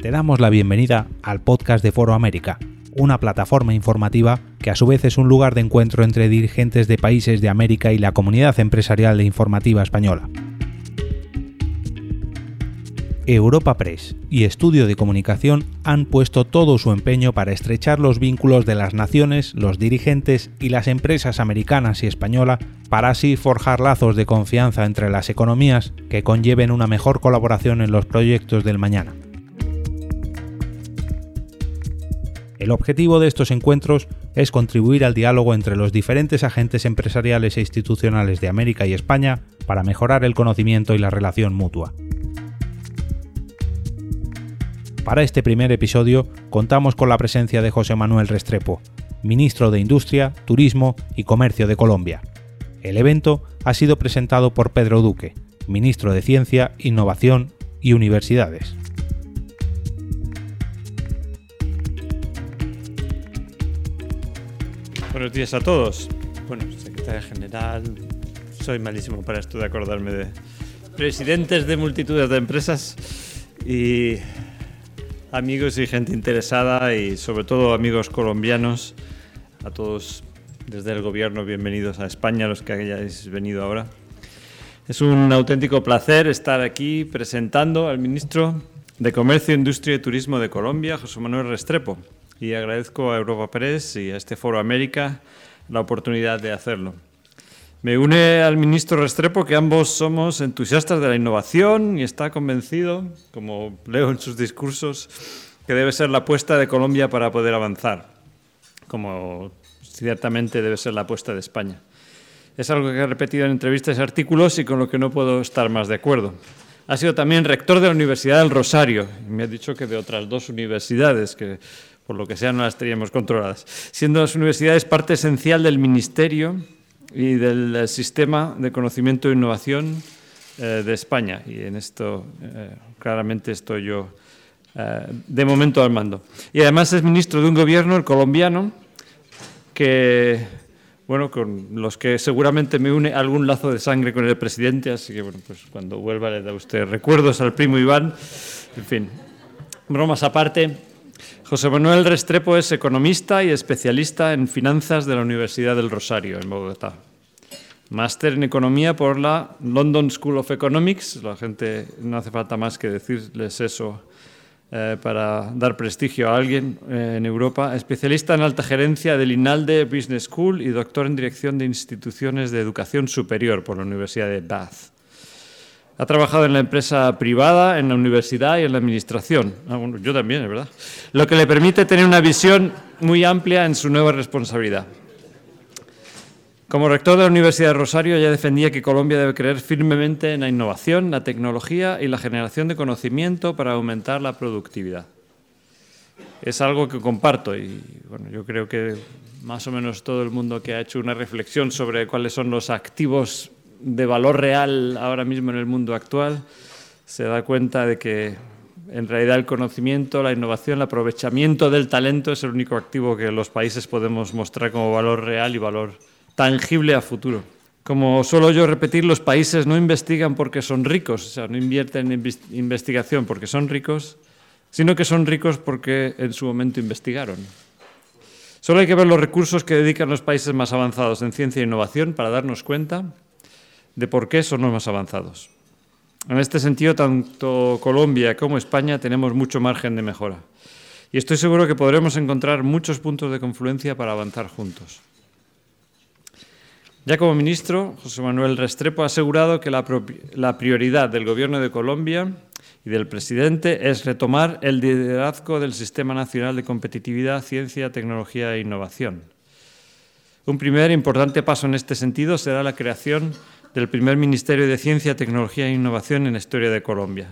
Te damos la bienvenida al podcast de Foro América, una plataforma informativa que a su vez es un lugar de encuentro entre dirigentes de países de América y la comunidad empresarial e informativa española. Europa Press y Estudio de Comunicación han puesto todo su empeño para estrechar los vínculos de las naciones, los dirigentes y las empresas americanas y española para así forjar lazos de confianza entre las economías que conlleven una mejor colaboración en los proyectos del mañana. El objetivo de estos encuentros es contribuir al diálogo entre los diferentes agentes empresariales e institucionales de América y España para mejorar el conocimiento y la relación mutua. Para este primer episodio contamos con la presencia de José Manuel Restrepo, ministro de Industria, Turismo y Comercio de Colombia. El evento ha sido presentado por Pedro Duque, ministro de Ciencia, Innovación y Universidades. Buenos días a todos. Bueno, secretaria general, soy malísimo para esto de acordarme de presidentes de multitudes de empresas y amigos y gente interesada y sobre todo amigos colombianos, a todos desde el gobierno, bienvenidos a España, los que hayáis venido ahora. Es un auténtico placer estar aquí presentando al ministro de Comercio, Industria y Turismo de Colombia, José Manuel Restrepo, y agradezco a Europa Press y a este Foro América la oportunidad de hacerlo. Me une al ministro Restrepo que ambos somos entusiastas de la innovación y está convencido, como leo en sus discursos, que debe ser la apuesta de Colombia para poder avanzar, como ciertamente debe ser la apuesta de España. Es algo que he repetido en entrevistas y artículos y con lo que no puedo estar más de acuerdo. Ha sido también rector de la Universidad del Rosario y me ha dicho que de otras dos universidades que por lo que sea no las teníamos controladas, siendo las universidades parte esencial del ministerio y del eh, sistema de conocimiento e innovación eh, de España. Y en esto eh, claramente estoy yo de momento al mando. Y además es ministro de un gobierno, el colombiano, que, bueno, con los que seguramente me une algún lazo de sangre con el presidente, así que, bueno, pues cuando vuelva le da usted recuerdos al primo Iván. En fin, bromas aparte, José Manuel Restrepo es economista y especialista en finanzas de la Universidad del Rosario, en Bogotá. Máster en Economía por la London School of Economics. La gente no hace falta más que decirles eso eh, para dar prestigio a alguien eh, en Europa. Especialista en alta gerencia del INALDE Business School y doctor en Dirección de Instituciones de Educación Superior por la Universidad de Bath. Ha trabajado en la empresa privada, en la universidad y en la administración. Ah, yo también, es verdad. Lo que le permite tener una visión muy amplia en su nueva responsabilidad. Como rector de la Universidad de Rosario, ya defendía que Colombia debe creer firmemente en la innovación, la tecnología y la generación de conocimiento para aumentar la productividad. Es algo que comparto y bueno, yo creo que más o menos todo el mundo que ha hecho una reflexión sobre cuáles son los activos de valor real ahora mismo en el mundo actual, se da cuenta de que en realidad el conocimiento, la innovación, el aprovechamiento del talento es el único activo que los países podemos mostrar como valor real y valor tangible a futuro. Como suelo yo repetir, los países no investigan porque son ricos, o sea, no invierten en investigación porque son ricos, sino que son ricos porque en su momento investigaron. Solo hay que ver los recursos que dedican los países más avanzados en ciencia e innovación para darnos cuenta de por qué son los más avanzados. En este sentido, tanto Colombia como España tenemos mucho margen de mejora. Y estoy seguro que podremos encontrar muchos puntos de confluencia para avanzar juntos. Ya como ministro, José Manuel Restrepo ha asegurado que la, la, prioridad del Gobierno de Colombia y del presidente es retomar el liderazgo del Sistema Nacional de Competitividad, Ciencia, Tecnología e Innovación. Un primer importante paso en este sentido será la creación del primer Ministerio de Ciencia, Tecnología e Innovación en la historia de Colombia.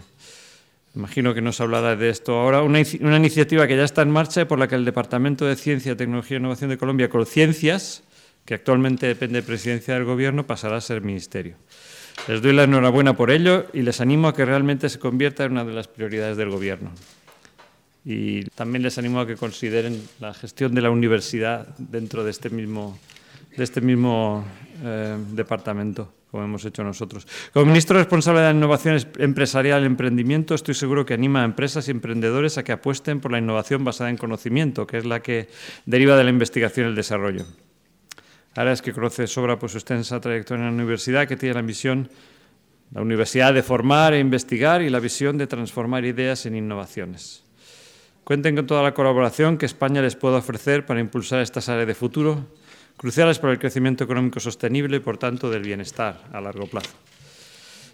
Imagino que nos hablará de esto ahora. Una, iniciativa que ya está en marcha y por la que el Departamento de Ciencia, Tecnología e Innovación de Colombia, Colciencias, que actualmente depende de Presidencia del Gobierno, pasará a ser ministerio. Les doy la enhorabuena por ello y les animo a que realmente se convierta en una de las prioridades del Gobierno. Y también les animo a que consideren la gestión de la universidad dentro de este mismo de este mismo eh, departamento, como hemos hecho nosotros. Como ministro responsable de la innovación empresarial y emprendimiento, estoy seguro que anima a empresas y emprendedores a que apuesten por la innovación basada en conocimiento, que es la que deriva de la investigación y el desarrollo. Ahora es que conoce sobra por su extensa trayectoria en la universidad, que tiene la misión, la universidad de formar e investigar y la visión de transformar ideas en innovaciones. Cuenten con toda la colaboración que España les pueda ofrecer para impulsar estas áreas de futuro, cruciales para el crecimiento económico sostenible y, por tanto, del bienestar a largo plazo.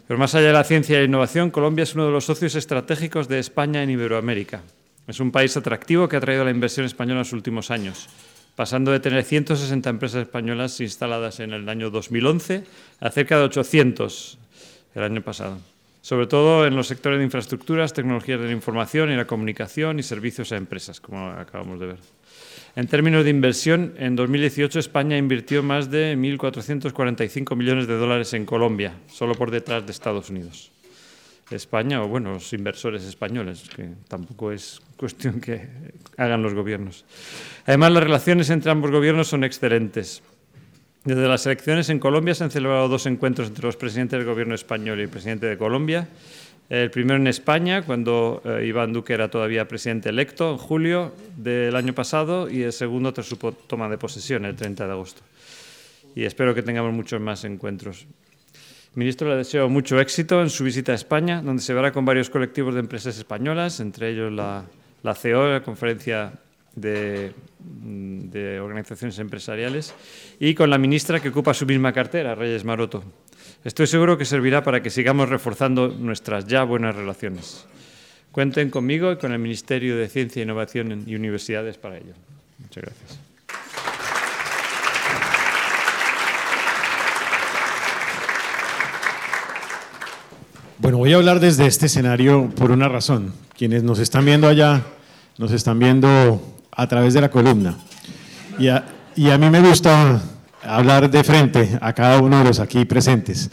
Pero más allá de la ciencia y la innovación, Colombia es uno de los socios estratégicos de España en Iberoamérica. Es un país atractivo que ha traído la inversión española en los últimos años, pasando de tener 160 empresas españolas instaladas en el año 2011 a cerca de 800 el año pasado sobre todo en los sectores de infraestructuras, tecnologías de la información y la comunicación y servicios a empresas, como acabamos de ver. En términos de inversión, en 2018 España invirtió más de 1.445 millones de dólares en Colombia, solo por detrás de Estados Unidos. España, o bueno, los inversores españoles, que tampoco es cuestión que hagan los gobiernos. Además, las relaciones entre ambos gobiernos son excelentes. Desde las elecciones en Colombia se han celebrado dos encuentros entre los presidentes del gobierno español y el presidente de Colombia. El primero en España, cuando eh, Iván Duque era todavía presidente electo, en julio del año pasado, y el segundo tras su toma de posesión, el 30 de agosto. Y espero que tengamos muchos más encuentros. Ministro, le deseo mucho éxito en su visita a España, donde se verá con varios colectivos de empresas españolas, entre ellos la, la CEO, la Conferencia de, organizaciones empresariales, y con la ministra que ocupa su misma cartera, Reyes Maroto. Estoy seguro que servirá para que sigamos reforzando nuestras ya buenas relaciones. Cuenten conmigo y con el Ministerio de Ciencia, Innovación y Universidades para ello. Muchas gracias. Bueno, voy a hablar desde este escenario por una razón. Quienes nos están viendo allá, nos están viendo a través de la columna. Y a, y a mí me gusta hablar de frente a cada uno de los aquí presentes.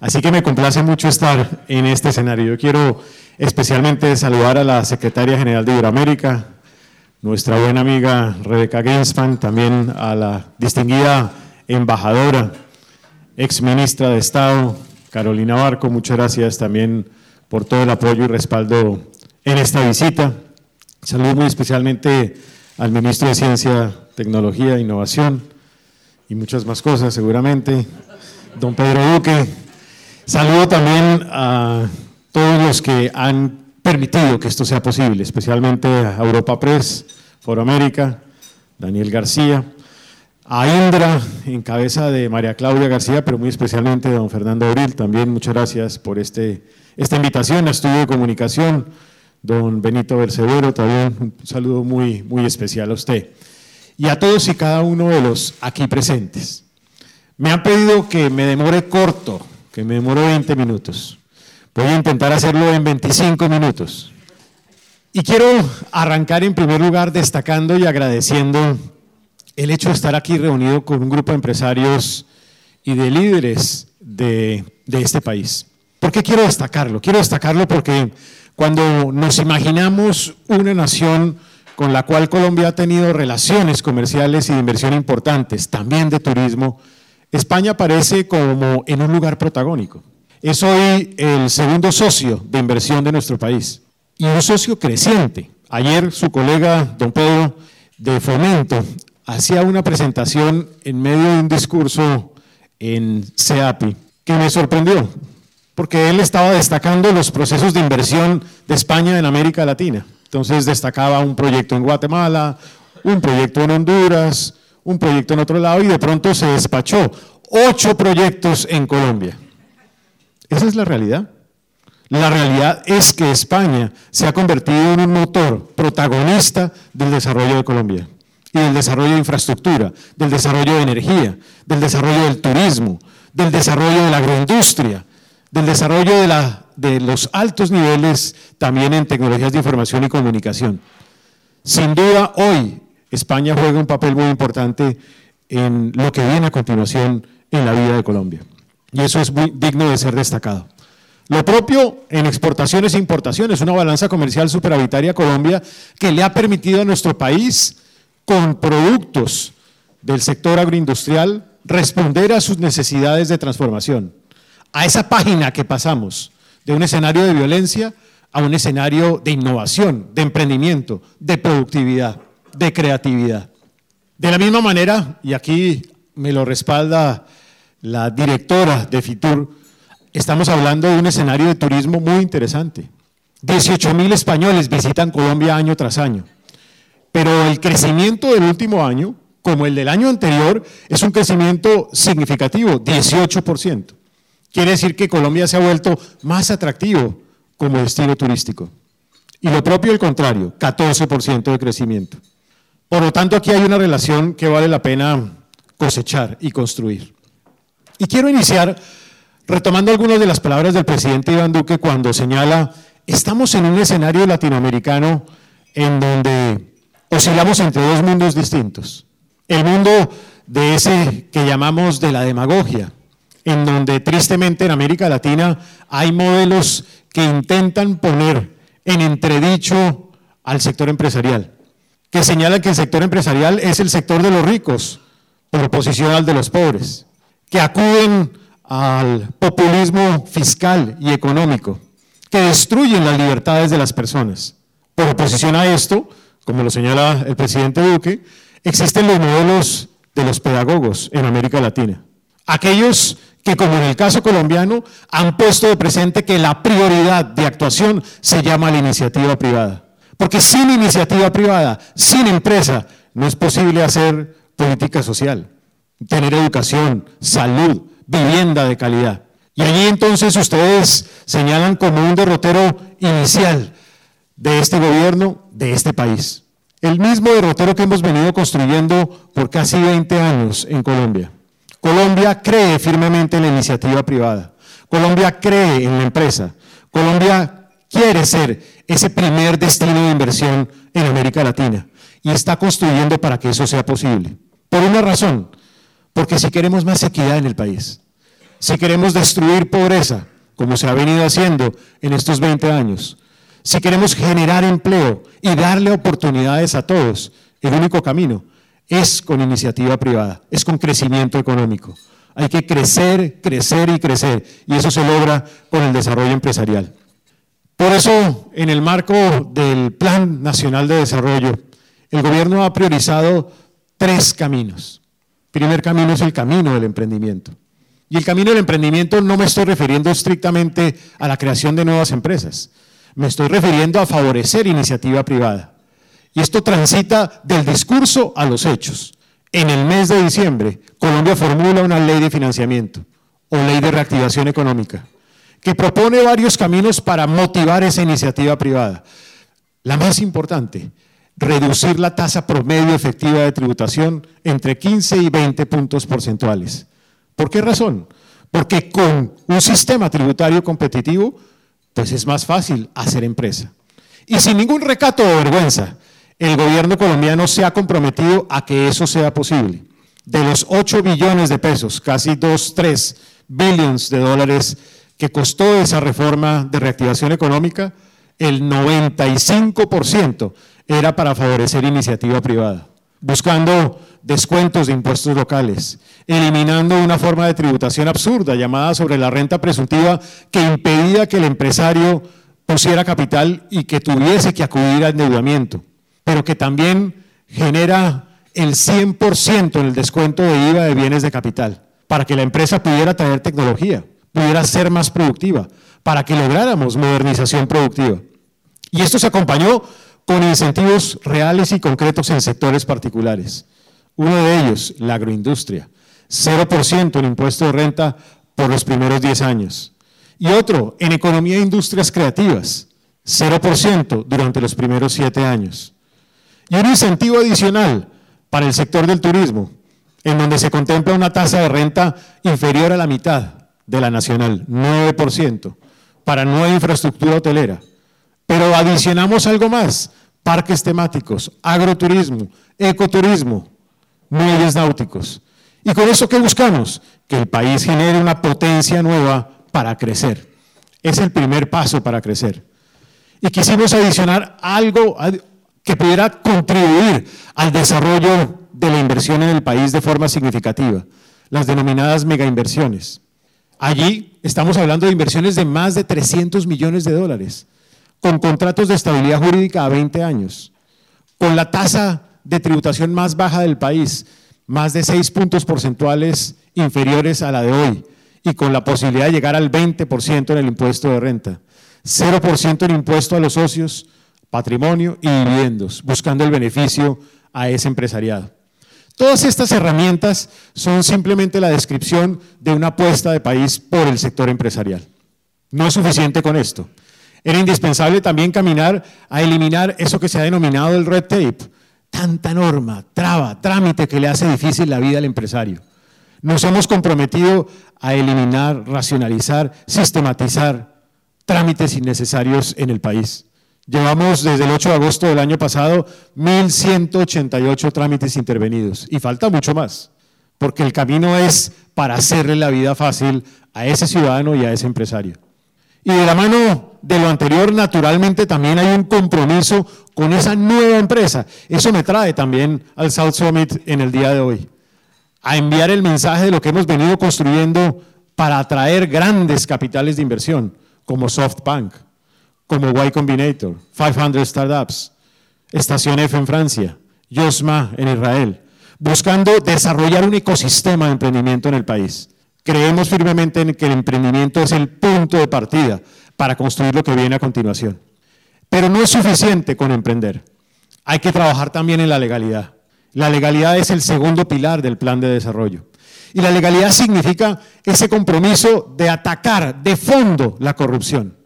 Así que me complace mucho estar en este escenario. Yo quiero especialmente saludar a la secretaria general de Iberoamérica, nuestra buena amiga Rebeca Genspan, también a la distinguida embajadora, ex ministra de Estado, Carolina Barco. Muchas gracias también por todo el apoyo y respaldo en esta visita. Saludo muy especialmente al ministro de Ciencia, Tecnología e Innovación y muchas más cosas seguramente, don Pedro Duque. Saludo también a todos los que han permitido que esto sea posible, especialmente a Europa Press, Foro América, Daniel García, a Indra, en cabeza de María Claudia García, pero muy especialmente a don Fernando Abril, también muchas gracias por este, esta invitación a Estudio de Comunicación don Benito Bercebero, también un saludo muy, muy especial a usted. Y a todos y cada uno de los aquí presentes. Me han pedido que me demore corto, que me demore 20 minutos. Voy a intentar hacerlo en 25 minutos. Y quiero arrancar en primer lugar destacando y agradeciendo el hecho de estar aquí reunido con un grupo de empresarios y de líderes de, de este país. ¿Por qué quiero destacarlo? Quiero destacarlo porque cuando nos imaginamos una nación con la cual Colombia ha tenido relaciones comerciales y de inversión importantes, también de turismo, España aparece como en un lugar protagónico. Es hoy el segundo socio de inversión de nuestro país y un socio creciente. Ayer su colega, don Pedro, de Fomento, hacía una presentación en medio de un discurso en CEAPI que me sorprendió porque él estaba destacando los procesos de inversión de España en América Latina. Entonces destacaba un proyecto en Guatemala, un proyecto en Honduras, un proyecto en otro lado y de pronto se despachó ocho proyectos en Colombia. Esa es la realidad. La realidad es que España se ha convertido en un motor protagonista del desarrollo de Colombia y del desarrollo de infraestructura, del desarrollo de energía, del desarrollo del turismo, del desarrollo de la agroindustria, del desarrollo de, la, de los altos niveles también en tecnologías de información y comunicación. Sin duda, hoy España juega un papel muy importante en lo que viene a continuación en la vida de Colombia. Y eso es muy digno de ser destacado. Lo propio en exportaciones e importaciones, una balanza comercial superavitaria Colombia que le ha permitido a nuestro país, con productos del sector agroindustrial, responder a sus necesidades de transformación, a esa página que pasamos de un escenario de violencia a un escenario de innovación, de emprendimiento, de productividad, de creatividad. De la misma manera, y aquí me lo respalda la directora de FITUR, estamos hablando de un escenario de turismo muy interesante. 18 mil españoles visitan Colombia año tras año, pero el crecimiento del último año, como el del año anterior, es un crecimiento significativo, 18%. Quiere decir que Colombia se ha vuelto más atractivo como destino turístico. Y lo propio el contrario, 14% de crecimiento. Por lo tanto, aquí hay una relación que vale la pena cosechar y construir. Y quiero iniciar retomando algunas de las palabras del presidente Iván Duque cuando señala, estamos en un escenario latinoamericano en donde oscilamos entre dos mundos distintos. El mundo de ese que llamamos de la demagogia, en donde tristemente en América Latina hay modelos que intentan poner en entredicho al sector empresarial, que señalan que el sector empresarial es el sector de los ricos por oposición al de los pobres, que acuden al populismo fiscal y económico, que destruyen las libertades de las personas. Por oposición a esto, como lo señala el presidente Duque, existen los modelos de los pedagogos en América Latina. Aquellos que, como en el caso colombiano, han puesto de presente que la prioridad de actuación se llama la iniciativa privada. Porque sin iniciativa privada, sin empresa, no es posible hacer política social, tener educación, salud, vivienda de calidad. Y allí entonces ustedes señalan como un derrotero inicial de este gobierno, de este país. El mismo derrotero que hemos venido construyendo por casi 20 años en Colombia. Colombia cree firmemente en la iniciativa privada. Colombia cree en la empresa. Colombia quiere ser ese primer destino de inversión en América Latina y está construyendo para que eso sea posible. Por una razón, porque si queremos más equidad en el país, si queremos destruir pobreza, como se ha venido haciendo en estos 20 años, si queremos generar empleo y darle oportunidades a todos, el único camino es con iniciativa privada, es con crecimiento económico. Hay que crecer, crecer y crecer, y eso se logra con el desarrollo empresarial. Por eso, en el marco del Plan Nacional de Desarrollo, el gobierno ha priorizado tres caminos. El primer camino es el camino del emprendimiento. Y el camino del emprendimiento no me estoy refiriendo estrictamente a la creación de nuevas empresas, me estoy refiriendo a favorecer iniciativa privada. Y esto transita del discurso a los hechos. En el mes de diciembre, Colombia formula una ley de financiamiento o ley de reactivación económica que propone varios caminos para motivar esa iniciativa privada. La más importante, reducir la tasa promedio efectiva de tributación entre 15 y 20 puntos porcentuales. ¿Por qué razón? Porque con un sistema tributario competitivo, pues es más fácil hacer empresa. Y sin ningún recato o vergüenza, el gobierno colombiano se ha comprometido a que eso sea posible. De los 8 billones de pesos, casi 2, 3 billones de dólares que costó esa reforma de reactivación económica, el 95% era para favorecer iniciativa privada, buscando descuentos de impuestos locales, eliminando una forma de tributación absurda llamada sobre la renta presuntiva que impedía que el empresario pusiera capital y que tuviese que acudir a endeudamiento pero que también genera el 100% en el descuento de IVA de bienes de capital, para que la empresa pudiera traer tecnología, pudiera ser más productiva, para que lográramos modernización productiva. Y esto se acompañó con incentivos reales y concretos en sectores particulares. Uno de ellos, la agroindustria, 0% en impuesto de renta por los primeros 10 años. Y otro, en economía e industrias creativas, 0% durante los primeros 7 años. Y un incentivo adicional para el sector del turismo, en donde se contempla una tasa de renta inferior a la mitad de la nacional, 9%, para nueva infraestructura hotelera. Pero adicionamos algo más, parques temáticos, agroturismo, ecoturismo, muelles náuticos. ¿Y con eso qué buscamos? Que el país genere una potencia nueva para crecer. Es el primer paso para crecer. Y quisimos adicionar algo, que pudiera contribuir al desarrollo de la inversión en el país de forma significativa, las denominadas megainversiones. Allí estamos hablando de inversiones de más de 300 millones de dólares, con contratos de estabilidad jurídica a 20 años, con la tasa de tributación más baja del país, más de 6 puntos porcentuales inferiores a la de hoy, y con la posibilidad de llegar al 20% en el impuesto de renta, 0% en impuesto a los socios, patrimonio y dividendos, buscando el beneficio a ese empresariado. Todas estas herramientas son simplemente la descripción de una apuesta de país por el sector empresarial. No es suficiente con esto. Era indispensable también caminar a eliminar eso que se ha denominado el red tape, tanta norma, traba, trámite que le hace difícil la vida al empresario. Nos hemos comprometido a eliminar, racionalizar, sistematizar trámites innecesarios en el país. Llevamos desde el 8 de agosto del año pasado 1.188 trámites intervenidos y falta mucho más, porque el camino es para hacerle la vida fácil a ese ciudadano y a ese empresario. Y de la mano de lo anterior, naturalmente también hay un compromiso con esa nueva empresa. Eso me trae también al South Summit en el día de hoy, a enviar el mensaje de lo que hemos venido construyendo para atraer grandes capitales de inversión, como SoftBank, como Y Combinator, 500 Startups, Estación F en Francia, Yosma en Israel, buscando desarrollar un ecosistema de emprendimiento en el país. Creemos firmemente en que el emprendimiento es el punto de partida para construir lo que viene a continuación. Pero no es suficiente con emprender. Hay que trabajar también en la legalidad. La legalidad es el segundo pilar del plan de desarrollo. Y la legalidad significa ese compromiso de atacar de fondo la corrupción.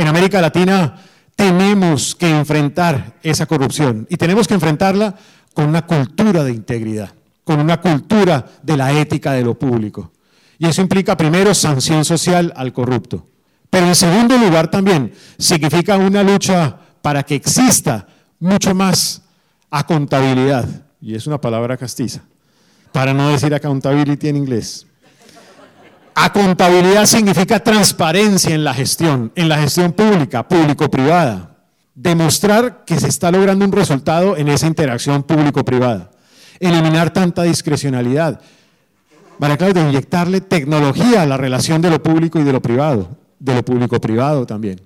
En América Latina tenemos que enfrentar esa corrupción y tenemos que enfrentarla con una cultura de integridad, con una cultura de la ética de lo público. Y eso implica primero sanción social al corrupto. Pero en segundo lugar también significa una lucha para que exista mucho más acontabilidad. Y es una palabra castiza, para no decir accountability en inglés. Acontabilidad significa transparencia en la gestión, en la gestión pública, público-privada. Demostrar que se está logrando un resultado en esa interacción público-privada. Eliminar tanta discrecionalidad. Para de inyectarle tecnología a la relación de lo público y de lo privado, de lo público-privado también.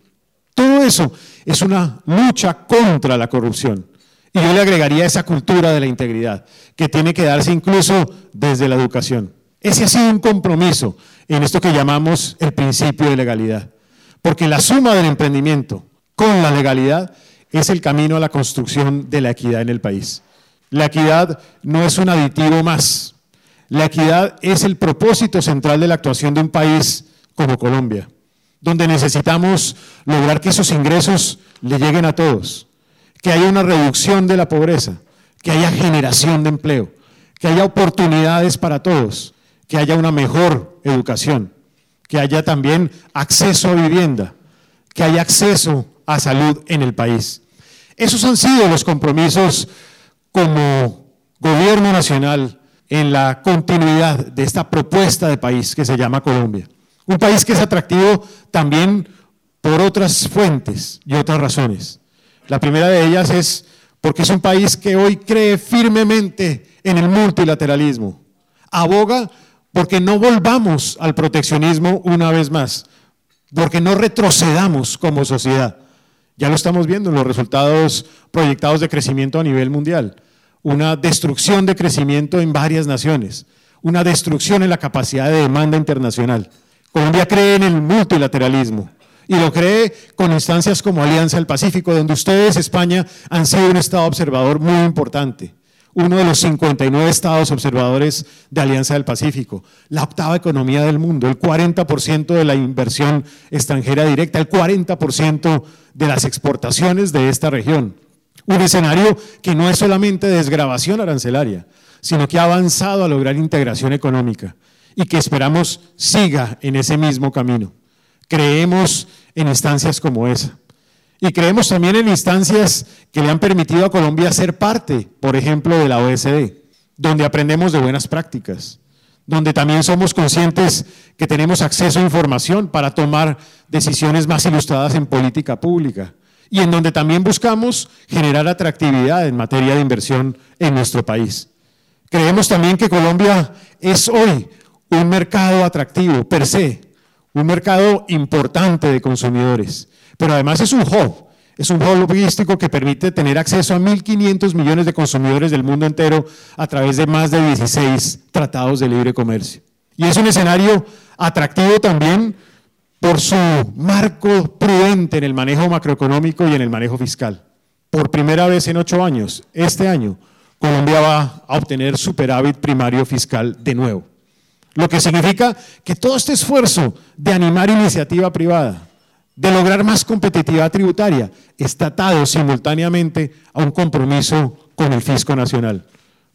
Todo eso es una lucha contra la corrupción. Y yo le agregaría esa cultura de la integridad, que tiene que darse incluso desde la educación. Ese ha sido un compromiso en esto que llamamos el principio de legalidad. Porque la suma del emprendimiento con la legalidad es el camino a la construcción de la equidad en el país. La equidad no es un aditivo más. La equidad es el propósito central de la actuación de un país como Colombia, donde necesitamos lograr que esos ingresos le lleguen a todos, que haya una reducción de la pobreza, que haya generación de empleo, que haya oportunidades para todos que haya una mejor educación, que haya también acceso a vivienda, que haya acceso a salud en el país. Esos han sido los compromisos como gobierno nacional en la continuidad de esta propuesta de país que se llama Colombia. Un país que es atractivo también por otras fuentes y otras razones. La primera de ellas es porque es un país que hoy cree firmemente en el multilateralismo, aboga porque no volvamos al proteccionismo una vez más, porque no retrocedamos como sociedad. Ya lo estamos viendo en los resultados proyectados de crecimiento a nivel mundial. Una destrucción de crecimiento en varias naciones, una destrucción en la capacidad de demanda internacional. Colombia cree en el multilateralismo y lo cree con instancias como Alianza del Pacífico, donde ustedes, España, han sido un Estado observador muy importante uno de los 59 estados observadores de Alianza del Pacífico, la octava economía del mundo, el 40% de la inversión extranjera directa, el 40% de las exportaciones de esta región. Un escenario que no es solamente desgrabación arancelaria, sino que ha avanzado a lograr integración económica y que esperamos siga en ese mismo camino. Creemos en instancias como esa. Y creemos también en instancias que le han permitido a Colombia ser parte, por ejemplo, de la OSD, donde aprendemos de buenas prácticas, donde también somos conscientes que tenemos acceso a información para tomar decisiones más ilustradas en política pública y en donde también buscamos generar atractividad en materia de inversión en nuestro país. Creemos también que Colombia es hoy un mercado atractivo per se, un mercado importante de consumidores, pero además es un hub, es un hub logístico que permite tener acceso a 1.500 millones de consumidores del mundo entero a través de más de 16 tratados de libre comercio. Y es un escenario atractivo también por su marco prudente en el manejo macroeconómico y en el manejo fiscal. Por primera vez en ocho años, este año, Colombia va a obtener superávit primario fiscal de nuevo. Lo que significa que todo este esfuerzo de animar iniciativa privada, de lograr más competitividad tributaria, está atado simultáneamente a un compromiso con el fisco nacional,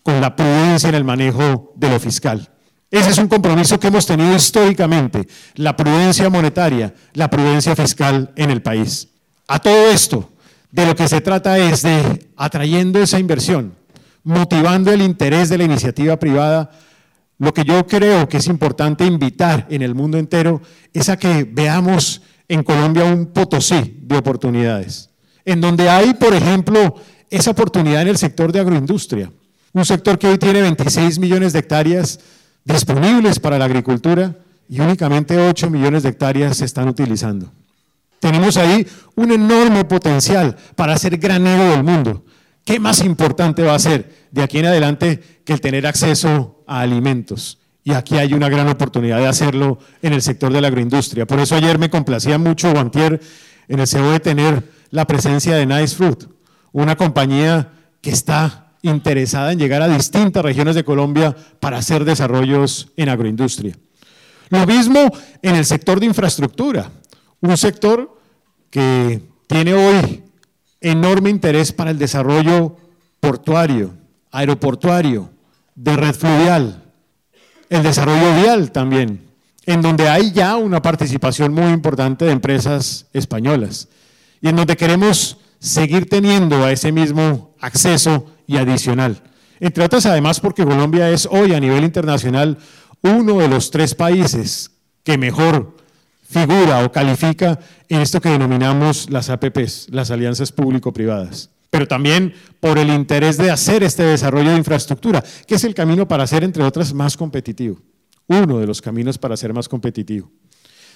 con la prudencia en el manejo de lo fiscal. Ese es un compromiso que hemos tenido históricamente, la prudencia monetaria, la prudencia fiscal en el país. A todo esto, de lo que se trata es de atrayendo esa inversión, motivando el interés de la iniciativa privada, lo que yo creo que es importante invitar en el mundo entero es a que veamos en Colombia un potosí de oportunidades, en donde hay, por ejemplo, esa oportunidad en el sector de agroindustria, un sector que hoy tiene 26 millones de hectáreas disponibles para la agricultura y únicamente 8 millones de hectáreas se están utilizando. Tenemos ahí un enorme potencial para ser granero del mundo. ¿Qué más importante va a ser de aquí en adelante que el tener acceso a alimentos? Y aquí hay una gran oportunidad de hacerlo en el sector de la agroindustria. Por eso ayer me complacía mucho, Guantier, en el CEO de tener la presencia de Nice Fruit, una compañía que está interesada en llegar a distintas regiones de Colombia para hacer desarrollos en agroindustria. Lo mismo en el sector de infraestructura, un sector que tiene hoy enorme interés para el desarrollo portuario, aeroportuario, de red fluvial, el desarrollo vial también, en donde hay ya una participación muy importante de empresas españolas y en donde queremos seguir teniendo a ese mismo acceso y adicional. Entre otras, además, porque Colombia es hoy a nivel internacional uno de los tres países que mejor figura o califica en esto que denominamos las APPs, las alianzas público-privadas. Pero también por el interés de hacer este desarrollo de infraestructura, que es el camino para ser, entre otras, más competitivo. Uno de los caminos para ser más competitivo.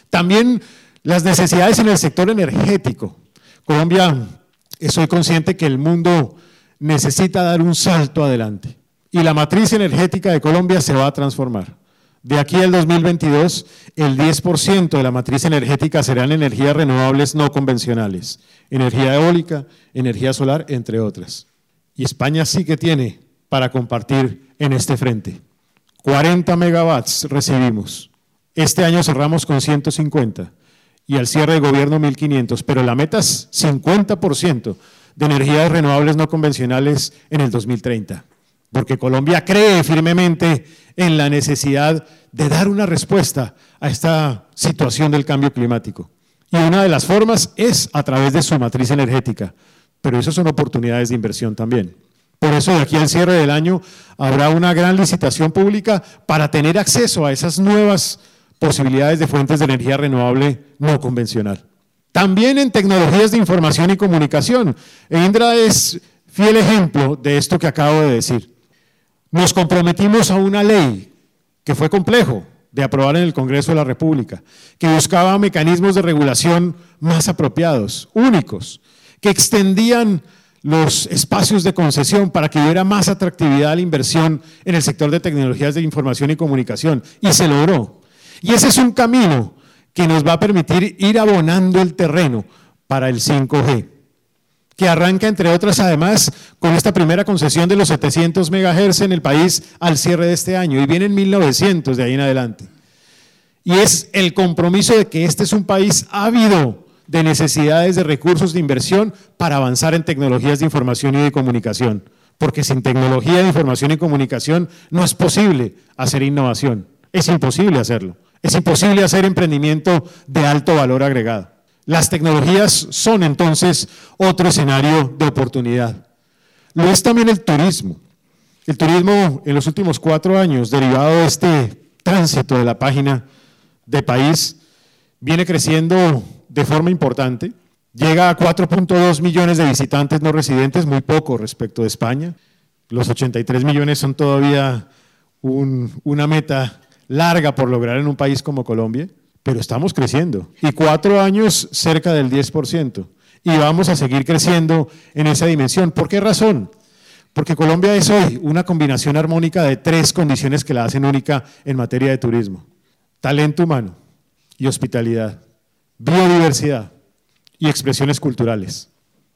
También las necesidades en el sector energético. Colombia, estoy consciente que el mundo necesita dar un salto adelante y la matriz energética de Colombia se va a transformar. De aquí al 2022, el 10% de la matriz energética serán energías renovables no convencionales, energía eólica, energía solar, entre otras. Y España sí que tiene para compartir en este frente. 40 megawatts recibimos. Este año cerramos con 150 y al cierre de gobierno 1.500, pero la meta es 50% de energías renovables no convencionales en el 2030 porque Colombia cree firmemente en la necesidad de dar una respuesta a esta situación del cambio climático. Y una de las formas es a través de su matriz energética, pero eso son oportunidades de inversión también. Por eso de aquí al cierre del año habrá una gran licitación pública para tener acceso a esas nuevas posibilidades de fuentes de energía renovable no convencional. También en tecnologías de información y comunicación. Indra es fiel ejemplo de esto que acabo de decir nos comprometimos a una ley que fue complejo de aprobar en el Congreso de la República, que buscaba mecanismos de regulación más apropiados, únicos, que extendían los espacios de concesión para que hubiera más atractividad a la inversión en el sector de tecnologías de información y comunicación. Y se logró. Y ese es un camino que nos va a permitir ir abonando el terreno para el 5G que arranca, entre otras, además, con esta primera concesión de los 700 MHz en el país al cierre de este año, y vienen 1900 de ahí en adelante. Y es el compromiso de que este es un país ávido de necesidades de recursos de inversión para avanzar en tecnologías de información y de comunicación, porque sin tecnología de información y comunicación no es posible hacer innovación, es imposible hacerlo, es imposible hacer emprendimiento de alto valor agregado. Las tecnologías son entonces otro escenario de oportunidad. Lo es también el turismo. El turismo en los últimos cuatro años, derivado de este tránsito de la página de país, viene creciendo de forma importante. Llega a 4.2 millones de visitantes no residentes, muy poco respecto de España. Los 83 millones son todavía una meta larga por lograr en un país como Colombia, pero estamos creciendo. Y cuatro años cerca del 10%. Y vamos a seguir creciendo en esa dimensión. ¿Por qué razón? Porque Colombia es hoy una combinación armónica de tres condiciones que la hacen única en materia de turismo. Talento humano y hospitalidad, biodiversidad y expresiones culturales.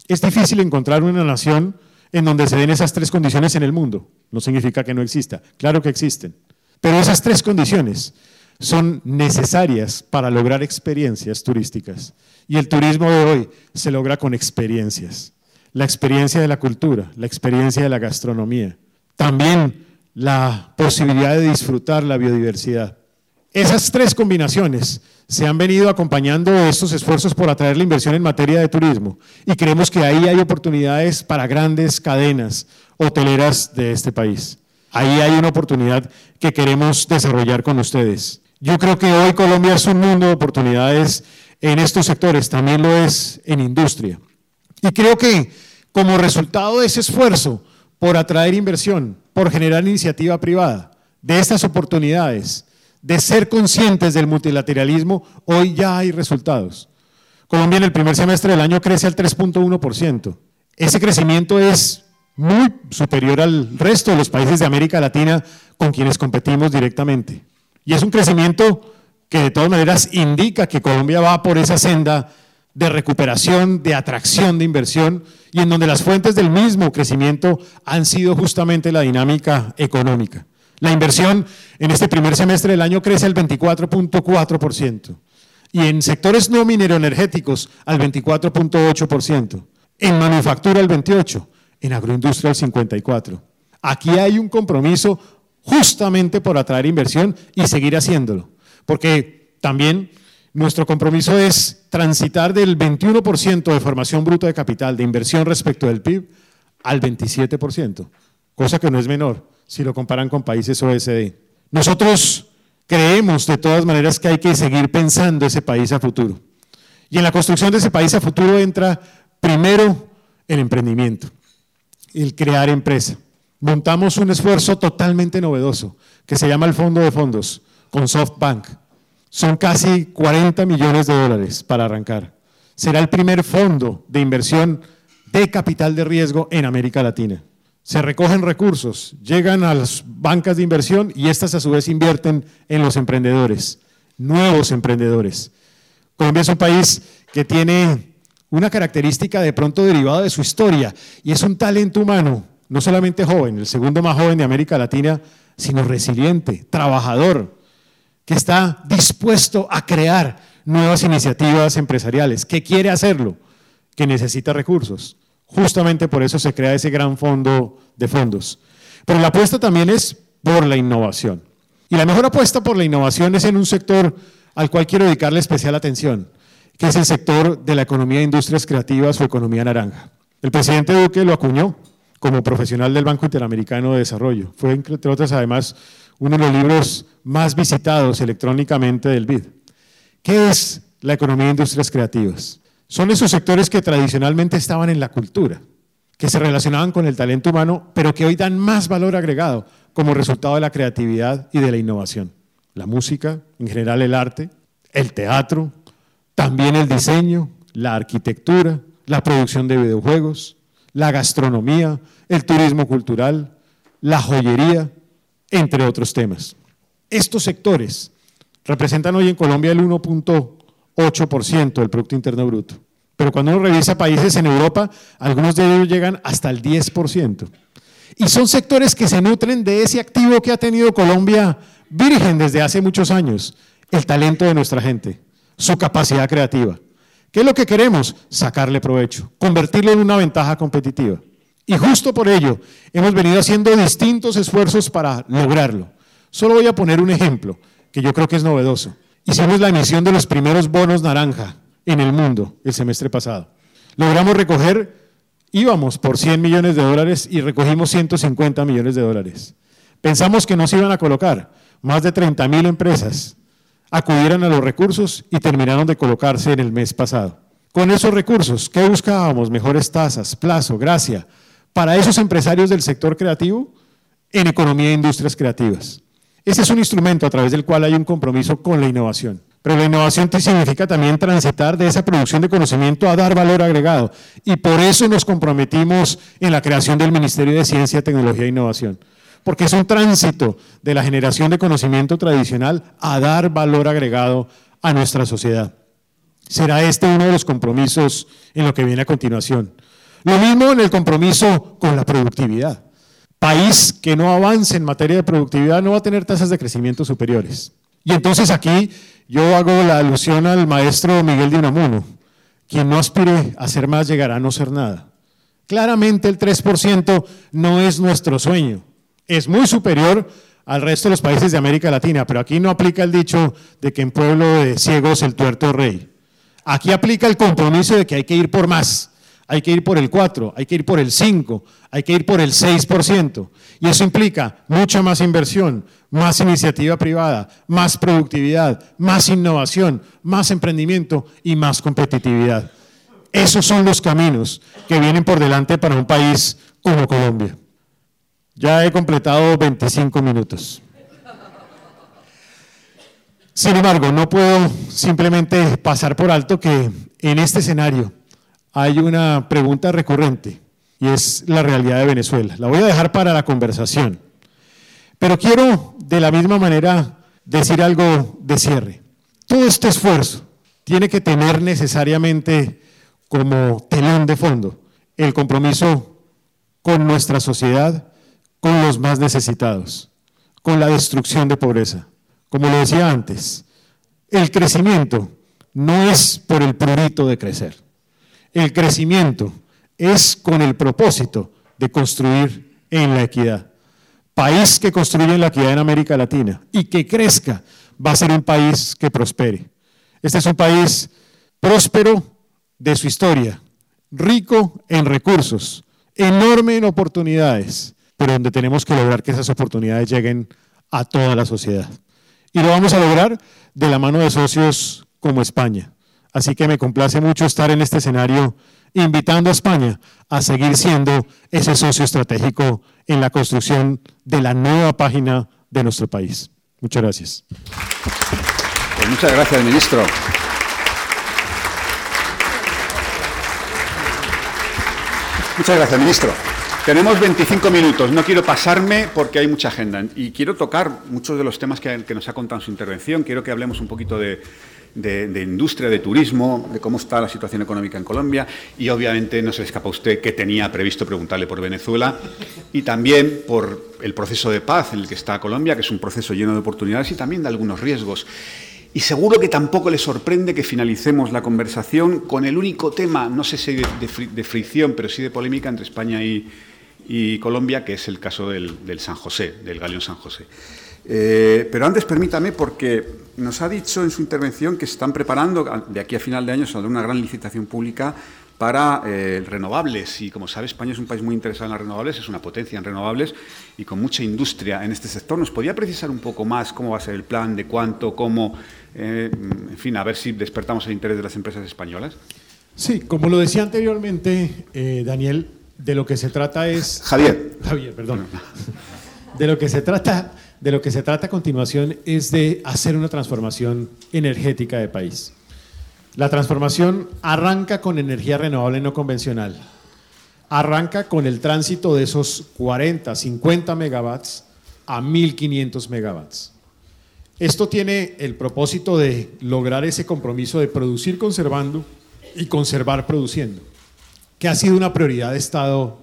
Es difícil encontrar una nación en donde se den esas tres condiciones en el mundo. No significa que no exista, claro que existen. Pero esas tres condiciones son necesarias para lograr experiencias turísticas. Y el turismo de hoy se logra con experiencias. La experiencia de la cultura, la experiencia de la gastronomía. También la posibilidad de disfrutar la biodiversidad. Esas tres combinaciones se han venido acompañando estos esfuerzos por atraer la inversión en materia de turismo y creemos que ahí hay oportunidades para grandes cadenas hoteleras de este país. Ahí hay una oportunidad que queremos desarrollar con ustedes. Yo creo que hoy Colombia es un mundo de oportunidades en estos sectores, también lo es en industria. Y creo que como resultado de ese esfuerzo por atraer inversión, por generar iniciativa privada, de estas oportunidades, de ser conscientes del multilateralismo, hoy ya hay resultados. Colombia en el primer semestre del año crece al 3.1%. Ese crecimiento es muy superior al resto de los países de América Latina con quienes competimos directamente. Y es un crecimiento que de todas maneras indica que Colombia va por esa senda de recuperación, de atracción de inversión y en donde las fuentes del mismo crecimiento han sido justamente la dinámica económica. La inversión en este primer semestre del año crece al 24.4% y en sectores no mineroenergéticos al 24.8%, en manufactura al 28%, en agroindustria al 54%. Aquí hay un compromiso justamente por atraer inversión y seguir haciéndolo, porque también nuestro compromiso es transitar del 21% de formación bruta de capital de inversión respecto del PIB al 27%, cosa que no es menor si lo comparan con países OSD. Nosotros creemos de todas maneras que hay que seguir pensando ese país a futuro. Y en la construcción de ese país a futuro entra primero el emprendimiento, el crear empresa. Montamos un esfuerzo totalmente novedoso que se llama el Fondo de Fondos con SoftBank. Son casi 40 millones de dólares para arrancar. Será el primer fondo de inversión de capital de riesgo en América Latina se recogen recursos, llegan a las bancas de inversión y estas a su vez invierten en los emprendedores, nuevos emprendedores. Colombia es un país que tiene una característica de pronto derivada de su historia y es un talento humano, no solamente joven, el segundo más joven de América Latina, sino resiliente, trabajador, que está dispuesto a crear nuevas iniciativas empresariales, que quiere hacerlo, que necesita recursos. Justamente por eso se crea ese gran fondo de fondos. Pero la apuesta también es por la innovación. Y la mejor apuesta por la innovación es en un sector al cual quiero dedicarle especial atención, que es el sector de la economía de industrias creativas o economía naranja. El presidente Duque lo acuñó como profesional del Banco Interamericano de Desarrollo. Fue, entre otras, además, uno de los libros más visitados electrónicamente del BID. ¿Qué es la economía de industrias creativas? Son esos sectores que tradicionalmente estaban en la cultura, que se relacionaban con el talento humano, pero que hoy dan más valor agregado como resultado de la creatividad y de la innovación. La música, en general el arte, el teatro, también el diseño, la arquitectura, la producción de videojuegos, la gastronomía, el turismo cultural, la joyería, entre otros temas. Estos sectores representan hoy en Colombia el 1.1 8% del Producto Interno Bruto. Pero cuando uno revisa países en Europa, algunos de ellos llegan hasta el 10%. Y son sectores que se nutren de ese activo que ha tenido Colombia virgen desde hace muchos años, el talento de nuestra gente, su capacidad creativa. ¿Qué es lo que queremos? Sacarle provecho, convertirlo en una ventaja competitiva. Y justo por ello hemos venido haciendo distintos esfuerzos para lograrlo. Solo voy a poner un ejemplo que yo creo que es novedoso. Hicimos la emisión de los primeros bonos naranja en el mundo el semestre pasado. Logramos recoger, íbamos por 100 millones de dólares y recogimos 150 millones de dólares. Pensamos que no se iban a colocar. Más de 30 mil empresas acudieron a los recursos y terminaron de colocarse en el mes pasado. Con esos recursos, ¿qué buscábamos? Mejores tasas, plazo, gracia, para esos empresarios del sector creativo en economía e industrias creativas. Ese es un instrumento a través del cual hay un compromiso con la innovación. Pero la innovación significa también transitar de esa producción de conocimiento a dar valor agregado. Y por eso nos comprometimos en la creación del Ministerio de Ciencia, Tecnología e Innovación. Porque es un tránsito de la generación de conocimiento tradicional a dar valor agregado a nuestra sociedad. Será este uno de los compromisos en lo que viene a continuación. Lo mismo en el compromiso con la productividad. País que no avance en materia de productividad no va a tener tasas de crecimiento superiores. Y entonces aquí yo hago la alusión al maestro Miguel de Unamuno. Quien no aspire a ser más llegará a no ser nada. Claramente el 3% no es nuestro sueño. Es muy superior al resto de los países de América Latina, pero aquí no aplica el dicho de que en pueblo de ciegos el tuerto rey. Aquí aplica el compromiso de que hay que ir por más, hay que ir por el 4, hay que ir por el 5, hay que ir por el 6%. Y eso implica mucha más inversión, más iniciativa privada, más productividad, más innovación, más emprendimiento y más competitividad. Esos son los caminos que vienen por delante para un país como Colombia. Ya he completado 25 minutos. Sin embargo, no puedo simplemente pasar por alto que en este escenario hay una pregunta recurrente y es la realidad de Venezuela. La voy a dejar para la conversación. Pero quiero de la misma manera decir algo de cierre. Todo este esfuerzo tiene que tener necesariamente como telón de fondo el compromiso con nuestra sociedad, con los más necesitados, con la destrucción de pobreza como lo decía antes, el crecimiento no es por el prurito de crecer. El crecimiento es con el propósito de construir en la equidad. País que construye en la equidad en América Latina y que crezca va a ser un país que prospere. Este es un país próspero de su historia, rico en recursos, enorme en oportunidades, pero donde tenemos que lograr que esas oportunidades lleguen a toda la sociedad. Y lo vamos a lograr de la mano de socios como España. Así que me complace mucho estar en este escenario invitando a España a seguir siendo ese socio estratégico en la construcción de la nueva página de nuestro país. Muchas gracias. Pues muchas gracias, ministro. Muchas gracias, ministro. Tenemos 25 minutos, no quiero pasarme porque hay mucha agenda y quiero tocar muchos de los temas que, nos ha contado en su intervención. Quiero que hablemos un poquito de, industria, de turismo, de cómo está la situación económica en Colombia y obviamente no se le escapa a usted que tenía previsto preguntarle por Venezuela y también por el proceso de paz en el que está Colombia, que es un proceso lleno de oportunidades y también de algunos riesgos. Y seguro que tampoco le sorprende que finalicemos la conversación con el único tema, no sé si de fricción, pero sí de polémica entre España y, y Colombia, que es el caso del, San José, del galeón San José. Eh, pero antes permítame, porque nos ha dicho en su intervención que se están preparando de aquí a final de año sobre una gran licitación pública para eh, renovables. Y como sabe, España es un país muy interesado en las renovables, es una potencia en renovables y con mucha industria en este sector. ¿Nos podría precisar un poco más cómo va a ser el plan, de cuánto, cómo, eh, en fin, a ver si despertamos el interés de las empresas españolas? Sí, como lo decía anteriormente, Daniel, de lo que se trata es... Javier. Javier, perdón. De lo que se trata, de lo que se trata a continuación es de hacer una transformación energética de país. La transformación arranca con energía renovable no convencional. Arranca con el tránsito de esos 40, 50 megawatts a 1500 megawatts. Esto tiene el propósito de lograr ese compromiso de producir conservando y conservar produciendo que ha sido una prioridad de Estado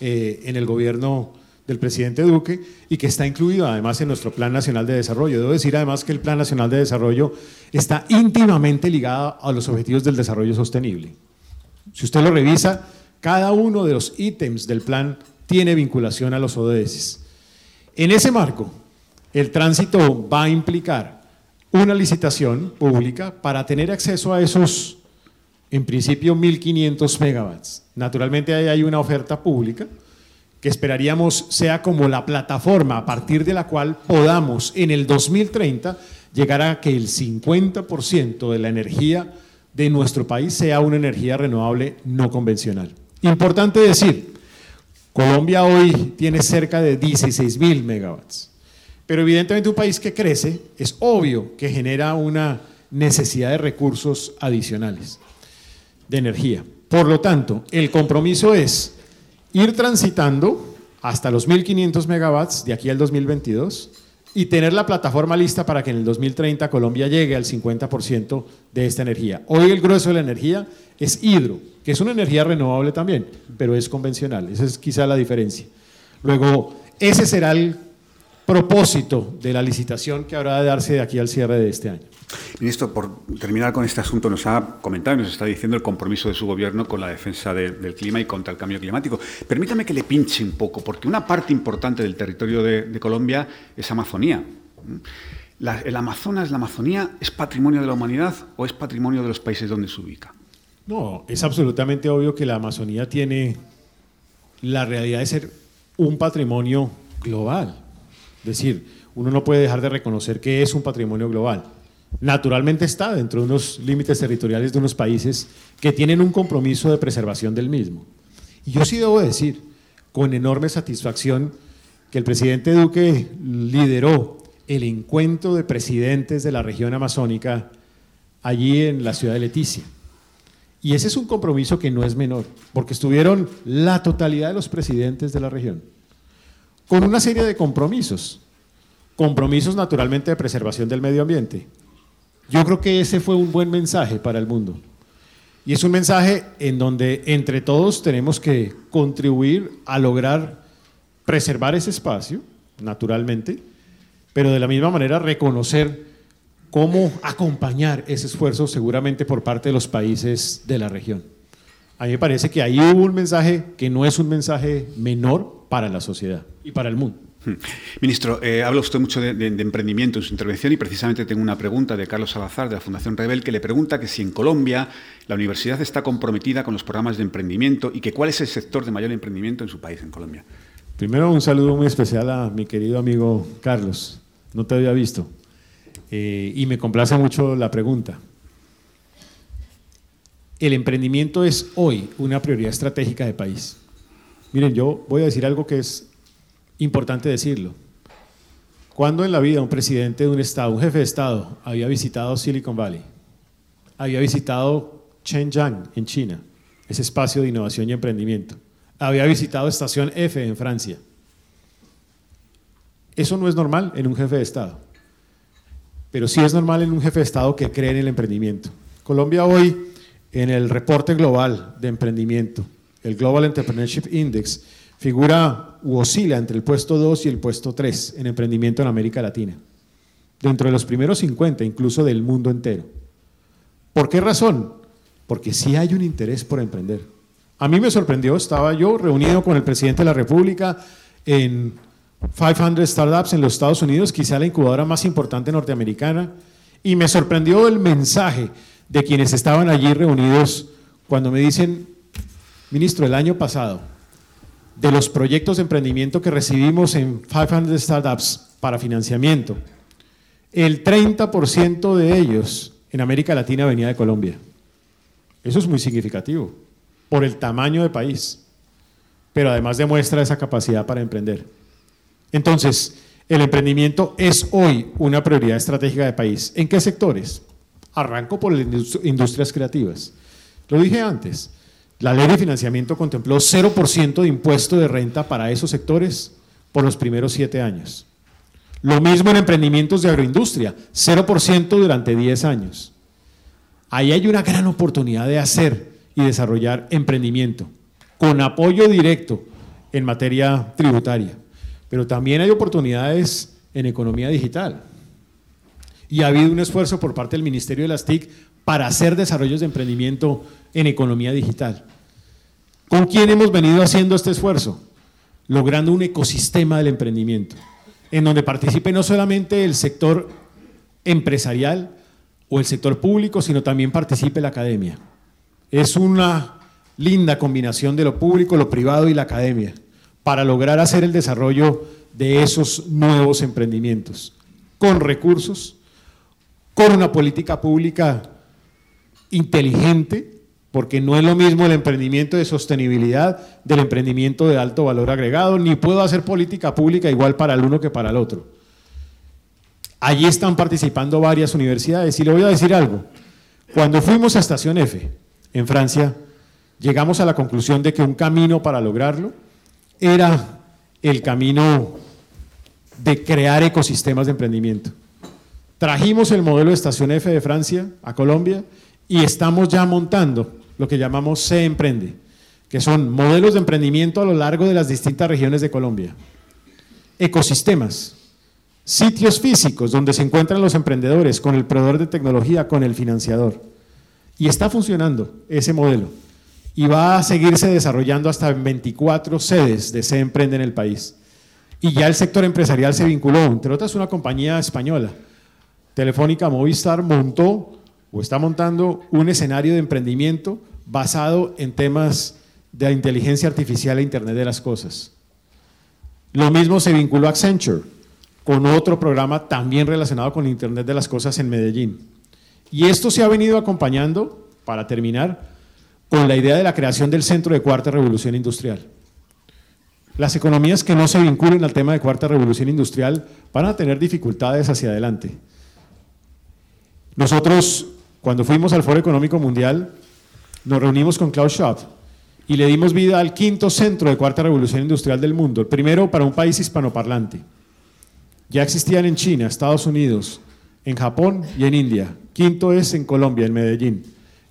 eh, en el gobierno del presidente Duque y que está incluido además en nuestro Plan Nacional de Desarrollo. Debo decir además que el Plan Nacional de Desarrollo está íntimamente ligado a los objetivos del desarrollo sostenible. Si usted lo revisa, cada uno de los ítems del plan tiene vinculación a los ODS. En ese marco, el tránsito va a implicar una licitación pública para tener acceso a esos en principio 1.500 megawatts. Naturalmente ahí hay una oferta pública que esperaríamos sea como la plataforma a partir de la cual podamos en el 2030 llegar a que el 50% de la energía de nuestro país sea una energía renovable no convencional. Importante decir, Colombia hoy tiene cerca de 16 mil megawatts. Pero evidentemente un país que crece es obvio que genera una necesidad de recursos adicionales de energía. Por lo tanto, el compromiso es ir transitando hasta los 1.500 megawatts de aquí al 2022 y tener la plataforma lista para que en el 2030 Colombia llegue al 50% de esta energía. Hoy el grueso de la energía es hidro, que es una energía renovable también, pero es convencional. Esa es quizá la diferencia. Luego, ese será el propósito de la licitación que habrá de darse de aquí al cierre de este año. Ministro, por terminar con este asunto, nos ha comentado y nos está diciendo el compromiso de su gobierno con la defensa del clima y contra el cambio climático. Permítame que le pinche un poco, porque una parte importante del territorio de, Colombia es Amazonía. ¿El Amazonas, la Amazonía, es patrimonio de la humanidad o es patrimonio de los países donde se ubica? No, es absolutamente obvio que la Amazonía tiene la realidad de ser un patrimonio global. Decir, uno no puede dejar de reconocer que es un patrimonio global naturalmente está dentro de unos límites territoriales de unos países que tienen un compromiso de preservación del mismo. Y yo sí debo decir, con enorme satisfacción, que el presidente Duque lideró el encuentro de presidentes de la región amazónica allí en la ciudad de Leticia. Y ese es un compromiso que no es menor, porque estuvieron la totalidad de los presidentes de la región, con una serie de compromisos, compromisos naturalmente de preservación del medio ambiente, yo creo que ese fue un buen mensaje para el mundo. Y es un mensaje en donde entre todos tenemos que contribuir a lograr preservar ese espacio, naturalmente, pero de la misma manera reconocer cómo acompañar ese esfuerzo seguramente por parte de los países de la región. A mí me parece que ahí hubo un mensaje que no es un mensaje menor para la sociedad y para el mundo. Hmm. Ministro, eh, habla usted mucho de, emprendimiento en su intervención y precisamente tengo una pregunta de Carlos Salazar de la Fundación Rebel que le pregunta que si en Colombia la universidad está comprometida con los programas de emprendimiento y que cuál es el sector de mayor emprendimiento en su país, en Colombia. Primero un saludo muy especial a mi querido amigo Carlos, no te había visto eh, y me complace mucho la pregunta. El emprendimiento es hoy una prioridad estratégica de país. Miren, yo voy a decir algo que es Importante decirlo. Cuando en la vida un presidente de un estado, un jefe de estado, había visitado Silicon Valley, había visitado Shenzhen en China, ese espacio de innovación y emprendimiento, había visitado Estación F en Francia. Eso no es normal en un jefe de estado, pero sí es normal en un jefe de estado que cree en el emprendimiento. Colombia hoy, en el reporte global de emprendimiento, el Global Entrepreneurship Index, figura u oscila entre el puesto 2 y el puesto 3 en emprendimiento en América Latina, dentro de los primeros 50 incluso del mundo entero. ¿Por qué razón? Porque sí hay un interés por emprender. A mí me sorprendió, estaba yo reunido con el presidente de la República en 500 Startups en los Estados Unidos, quizá la incubadora más importante norteamericana, y me sorprendió el mensaje de quienes estaban allí reunidos cuando me dicen, ministro, el año pasado de los proyectos de emprendimiento que recibimos en 500 Startups para financiamiento, el 30% de ellos en América Latina venía de Colombia. Eso es muy significativo por el tamaño del país, pero además demuestra esa capacidad para emprender. Entonces, el emprendimiento es hoy una prioridad estratégica de país. ¿En qué sectores? Arranco por las industrias creativas. Lo dije antes, la ley de financiamiento contempló 0% de impuesto de renta para esos sectores por los primeros siete años. Lo mismo en emprendimientos de agroindustria, 0% durante 10 años. Ahí hay una gran oportunidad de hacer y desarrollar emprendimiento con apoyo directo en materia tributaria. Pero también hay oportunidades en economía digital. Y ha habido un esfuerzo por parte del Ministerio de las TIC para hacer desarrollos de emprendimiento en economía digital. ¿Con quién hemos venido haciendo este esfuerzo? Logrando un ecosistema del emprendimiento, en donde participe no solamente el sector empresarial o el sector público, sino también participe la academia. Es una linda combinación de lo público, lo privado y la academia para lograr hacer el desarrollo de esos nuevos emprendimientos, con recursos, con una política pública inteligente porque no es lo mismo el emprendimiento de sostenibilidad del emprendimiento de alto valor agregado, ni puedo hacer política pública igual para el uno que para el otro. Allí están participando varias universidades y le voy a decir algo. Cuando fuimos a Estación F en Francia, llegamos a la conclusión de que un camino para lograrlo era el camino de crear ecosistemas de emprendimiento. Trajimos el modelo de Estación F de Francia a Colombia y estamos ya montando lo que llamamos Se Emprende, que son modelos de emprendimiento a lo largo de las distintas regiones de Colombia. Ecosistemas, sitios físicos donde se encuentran los emprendedores con el proveedor de tecnología, con el financiador. Y está funcionando ese modelo. Y va a seguirse desarrollando hasta 24 sedes de Se Emprende en el país. Y ya el sector empresarial se vinculó, entre otras una compañía española. Telefónica Movistar montó o está montando un escenario de emprendimiento basado en temas de inteligencia artificial e Internet de las Cosas. Lo mismo se vinculó a Accenture con otro programa también relacionado con Internet de las Cosas en Medellín. Y esto se ha venido acompañando, para terminar, con la idea de la creación del Centro de Cuarta Revolución Industrial. Las economías que no se vinculen al tema de Cuarta Revolución Industrial van a tener dificultades hacia adelante. Nosotros cuando fuimos al Foro Económico Mundial, nos reunimos con Klaus Schwab y le dimos vida al quinto centro de cuarta revolución industrial del mundo, el primero para un país hispanoparlante. Ya existían en China, Estados Unidos, en Japón y en India. Quinto es en Colombia, en Medellín.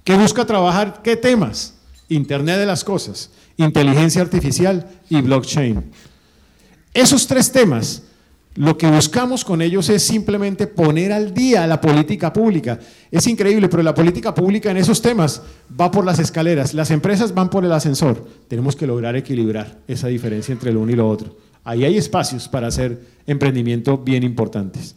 ¿Qué busca trabajar? ¿Qué temas? Internet de las cosas, inteligencia artificial y blockchain. Esos tres temas lo que buscamos con ellos es simplemente poner al día la política pública. Es increíble, pero la política pública en esos temas va por las escaleras, las empresas van por el ascensor. Tenemos que lograr equilibrar esa diferencia entre lo uno y lo otro. Ahí hay espacios para hacer emprendimiento bien importantes.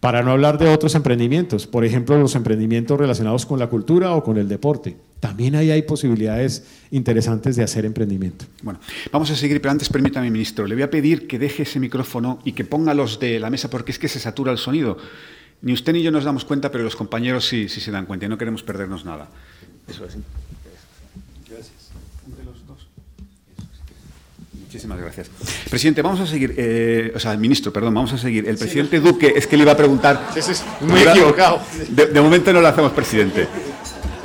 Para no hablar de otros emprendimientos, por ejemplo, los emprendimientos relacionados con la cultura o con el deporte. También ahí hay posibilidades interesantes de hacer emprendimiento. Bueno, vamos a seguir, pero antes permítame, ministro, le voy a pedir que deje ese micrófono y que ponga los de la mesa porque es que se satura el sonido. Ni usted ni yo nos damos cuenta, pero los compañeros sí, sí se dan cuenta y no queremos perdernos nada. Eso es. Muchísimas gracias. Presidente, vamos a seguir, eh, o sea, ministro, perdón, vamos a seguir. El presidente Duque, es que le iba a preguntar... Sí, sí, muy equivocado. De, momento no lo hacemos presidente.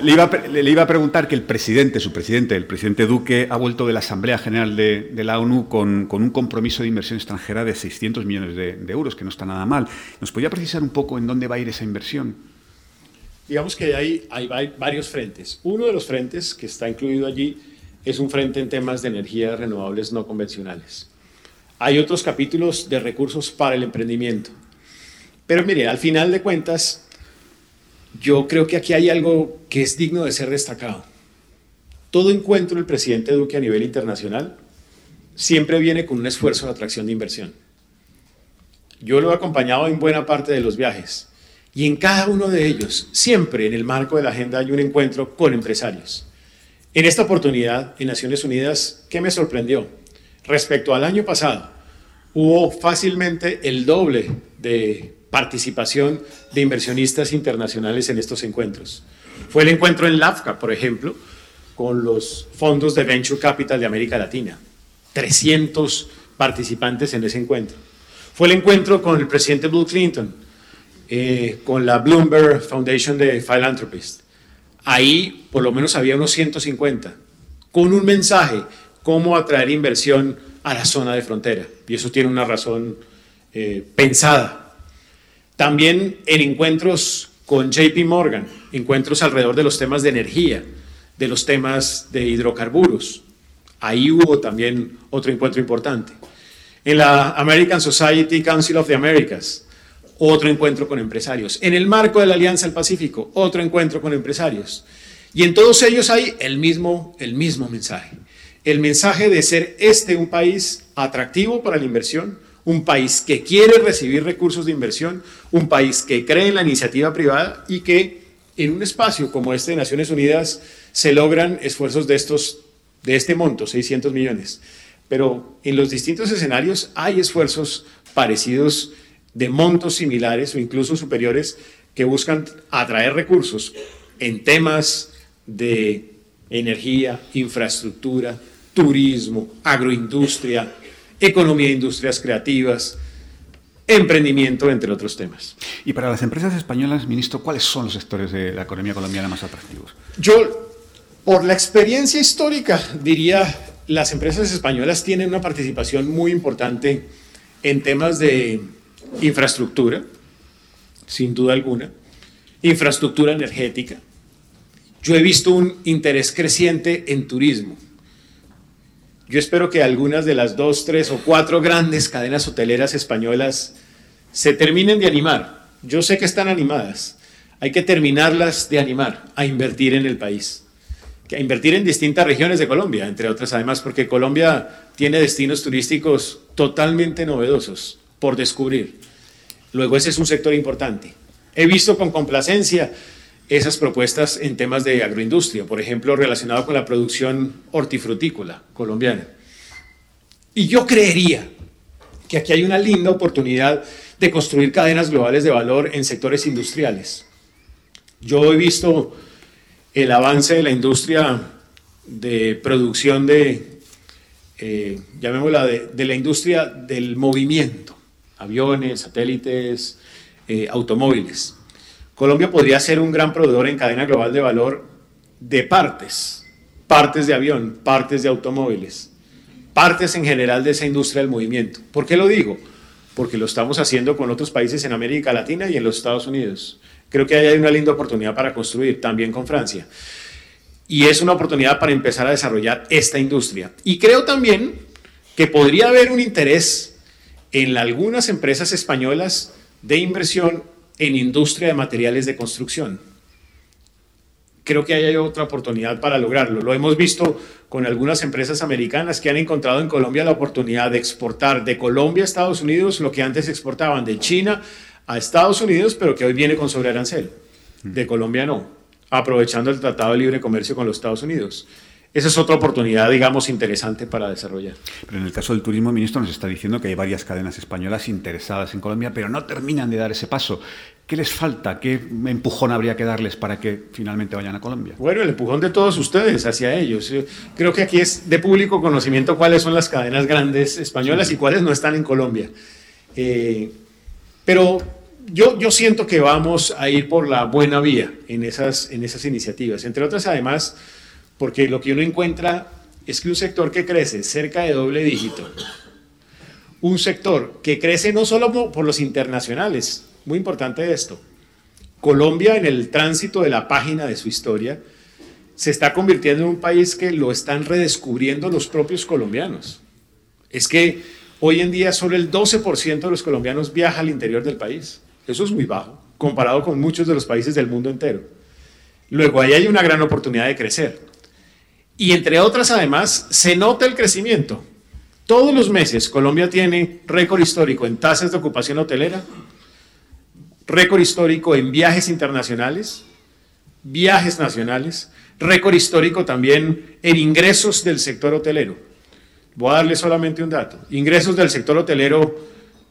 Le iba, le iba, a preguntar que el presidente, su presidente, el presidente Duque, ha vuelto de la Asamblea General de, de la ONU con, con, un compromiso de inversión extranjera de 600 millones de, de euros, que no está nada mal. ¿Nos podría precisar un poco en dónde va a ir esa inversión? Digamos que hay, hay varios frentes. Uno de los frentes que está incluido allí es un frente en temas de energías renovables no convencionales. Hay otros capítulos de recursos para el emprendimiento. Pero mire, al final de cuentas, yo creo que aquí hay algo que es digno de ser destacado. Todo encuentro del presidente Duque a nivel internacional siempre viene con un esfuerzo de atracción de inversión. Yo lo he acompañado en buena parte de los viajes y en cada uno de ellos, siempre en el marco de la agenda hay un encuentro con empresarios en esta oportunidad, en Naciones Unidas, ¿qué me sorprendió? Respecto al año pasado, hubo fácilmente el doble de participación de inversionistas internacionales en estos encuentros. Fue el encuentro en LAFCA, por ejemplo, con los fondos de Venture Capital de América Latina. 300 participantes en ese encuentro. Fue el encuentro con el presidente Bill Clinton, eh, con la Bloomberg Foundation de Philanthropists ahí por lo menos había unos 150, con un mensaje, cómo atraer inversión a la zona de frontera. Y eso tiene una razón eh, pensada. También en encuentros con JP Morgan, encuentros alrededor de los temas de energía, de los temas de hidrocarburos. Ahí hubo también otro encuentro importante. En la American Society Council of the Americas, otro encuentro con empresarios. En el marco de la Alianza del Pacífico, otro encuentro con empresarios. Y en todos ellos hay el mismo, el mismo mensaje. El mensaje de ser este un país atractivo para la inversión, un país que quiere recibir recursos de inversión, un país que cree en la iniciativa privada y que en un espacio como este de Naciones Unidas se logran esfuerzos de estos de este monto, 600 millones. Pero en los distintos escenarios hay esfuerzos parecidos de montos similares o incluso superiores que buscan atraer recursos en temas de energía, infraestructura, turismo, agroindustria, economía de industrias creativas, emprendimiento, entre otros temas. Y para las empresas españolas, ministro, ¿cuáles son los sectores de la economía colombiana más atractivos? Yo, por la experiencia histórica, diría, las empresas españolas tienen una participación muy importante en temas de infraestructura, sin duda alguna, infraestructura energética. Yo he visto un interés creciente en turismo. Yo espero que algunas de las dos, tres o cuatro grandes cadenas hoteleras españolas se terminen de animar. Yo sé que están animadas. Hay que terminarlas de animar a invertir en el país. A invertir en distintas regiones de Colombia, entre otras además, porque Colombia tiene destinos turísticos totalmente novedosos por descubrir. Luego ese es un sector importante. He visto con complacencia esas propuestas en temas de agroindustria, por ejemplo, relacionado con la producción hortifrutícola colombiana. Y yo creería que aquí hay una linda oportunidad de construir cadenas globales de valor en sectores industriales. Yo he visto el avance de la industria de producción de, eh, llamémosla, de, la industria del movimiento, aviones, satélites, eh, automóviles. Colombia podría ser un gran proveedor en cadena global de valor de partes, partes de avión, partes de automóviles, partes en general de esa industria del movimiento. ¿Por qué lo digo? Porque lo estamos haciendo con otros países en América Latina y en los Estados Unidos. Creo que ahí hay una linda oportunidad para construir, también con Francia. Y es una oportunidad para empezar a desarrollar esta industria. Y creo también que podría haber un interés en algunas empresas españolas de inversión en industria de materiales de construcción. Creo que hay otra oportunidad para lograrlo. Lo hemos visto con algunas empresas americanas que han encontrado en Colombia la oportunidad de exportar de Colombia a Estados Unidos lo que antes exportaban de China a Estados Unidos, pero que hoy viene con sobrearancel. De Colombia no, aprovechando el Tratado de Libre Comercio con los Estados Unidos esa es otra oportunidad, digamos, interesante para desarrollar. Pero en el caso del turismo, ministro, nos está diciendo que hay varias cadenas españolas interesadas en Colombia, pero no terminan de dar ese paso. ¿Qué les falta? ¿Qué empujón habría que darles para que finalmente vayan a Colombia? Bueno, el empujón de todos ustedes hacia ellos. Creo que aquí es de público conocimiento cuáles son las cadenas grandes españolas y cuáles no están en Colombia. Eh, pero yo, yo siento que vamos a ir por la buena vía en esas, en esas iniciativas. Entre otras, además, porque lo que uno encuentra es que un sector que crece cerca de doble dígito, un sector que crece no solo por los internacionales, muy importante esto, Colombia en el tránsito de la página de su historia se está convirtiendo en un país que lo están redescubriendo los propios colombianos. Es que hoy en día solo el 12% de los colombianos viaja al interior del país. Eso es muy bajo, comparado con muchos de los países del mundo entero. Luego, ahí hay una gran oportunidad de crecer. Y entre otras, además, se nota el crecimiento. Todos los meses Colombia tiene récord histórico en tasas de ocupación hotelera, récord histórico en viajes internacionales, viajes nacionales, récord histórico también en ingresos del sector hotelero. Voy a darle solamente un dato. Ingresos del sector hotelero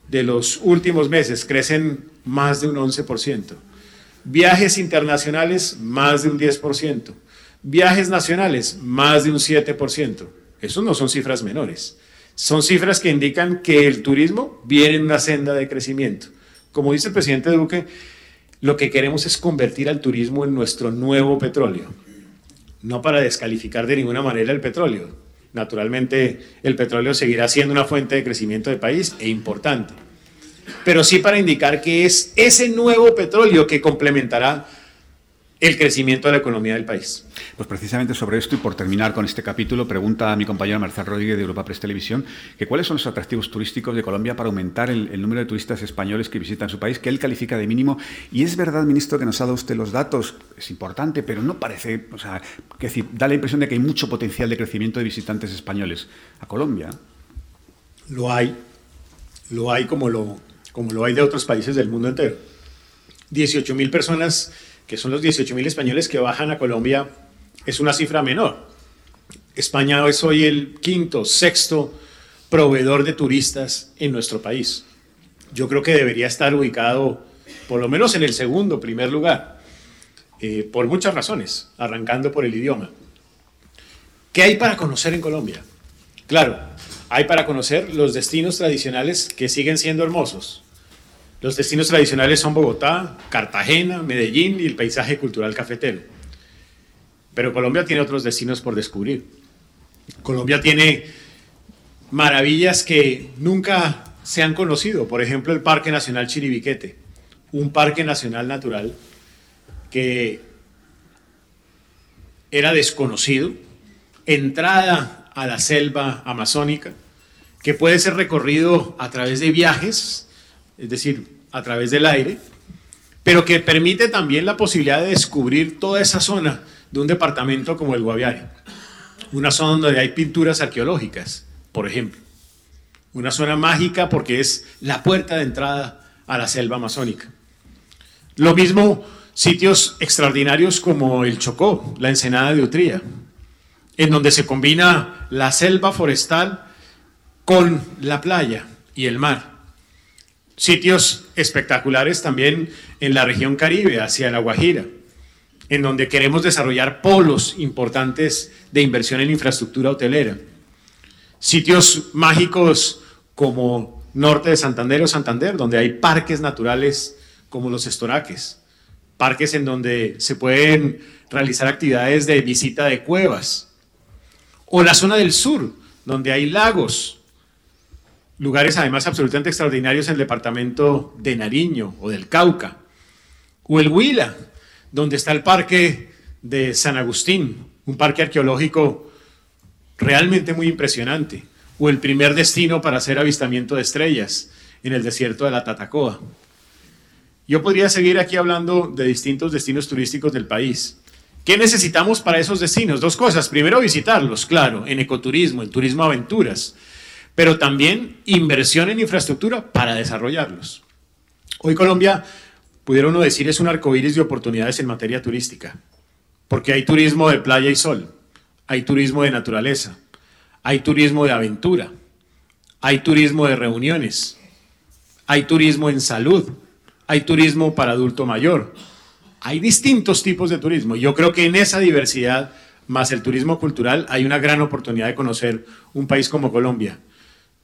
de los últimos meses crecen más de un 11%. Viajes internacionales, más de un 10%. Viajes nacionales, más de un 7%. Eso no son cifras menores. Son cifras que indican que el turismo viene en una senda de crecimiento. Como dice el presidente Duque, lo que queremos es convertir al turismo en nuestro nuevo petróleo. No para descalificar de ninguna manera el petróleo. Naturalmente, el petróleo seguirá siendo una fuente de crecimiento del país e importante. Pero sí para indicar que es ese nuevo petróleo que complementará el crecimiento de la economía del país. Pues precisamente sobre esto y por terminar con este capítulo, pregunta a mi compañero Marcel Rodríguez de Europa Press Televisión que cuáles son los atractivos turísticos de Colombia para aumentar el, número de turistas españoles que visitan su país, que él califica de mínimo. Y es verdad, ministro, que nos ha dado usted los datos, es importante, pero no parece, o sea, que decir, da la impresión de que hay mucho potencial de crecimiento de visitantes españoles a Colombia. Lo hay, lo hay como lo, como lo hay de otros países del mundo entero. 18 mil personas que son los 18.000 españoles que bajan a Colombia, es una cifra menor. España es hoy el quinto, sexto proveedor de turistas en nuestro país. Yo creo que debería estar ubicado por lo menos en el segundo, primer lugar, eh, por muchas razones, arrancando por el idioma. ¿Qué hay para conocer en Colombia? Claro, hay para conocer los destinos tradicionales que siguen siendo hermosos. Los destinos tradicionales son Bogotá, Cartagena, Medellín y el paisaje cultural cafetero. Pero Colombia tiene otros destinos por descubrir. Colombia tiene maravillas que nunca se han conocido. Por ejemplo, el Parque Nacional Chiribiquete, un parque nacional natural que era desconocido, entrada a la selva amazónica, que puede ser recorrido a través de viajes, es decir, a través del aire, pero que permite también la posibilidad de descubrir toda esa zona de un departamento como el Guaviare, una zona donde hay pinturas arqueológicas, por ejemplo, una zona mágica porque es la puerta de entrada a la selva amazónica. Lo mismo sitios extraordinarios como el Chocó, la Ensenada de Utría, en donde se combina la selva forestal con la playa y el mar. Sitios espectaculares también en la región Caribe, hacia la Guajira, en donde queremos desarrollar polos importantes de inversión en infraestructura hotelera. Sitios mágicos como norte de Santander o Santander, donde hay parques naturales como los estoraques, parques en donde se pueden realizar actividades de visita de cuevas, o la zona del sur, donde hay lagos, lugares además absolutamente extraordinarios en el departamento de Nariño o del Cauca, o el Huila, donde está el parque de San Agustín, un parque arqueológico realmente muy impresionante, o el primer destino para hacer avistamiento de estrellas en el desierto de la Tatacoa. Yo podría seguir aquí hablando de distintos destinos turísticos del país. ¿Qué necesitamos para esos destinos? Dos cosas. Primero, visitarlos, claro, en ecoturismo, en turismo aventuras, pero también inversión en infraestructura para desarrollarlos. Hoy Colombia, pudiera uno decir, es un arcoíris de oportunidades en materia turística, porque hay turismo de playa y sol, hay turismo de naturaleza, hay turismo de aventura, hay turismo de reuniones, hay turismo en salud, hay turismo para adulto mayor, hay distintos tipos de turismo. Yo creo que en esa diversidad, más el turismo cultural, hay una gran oportunidad de conocer un país como Colombia.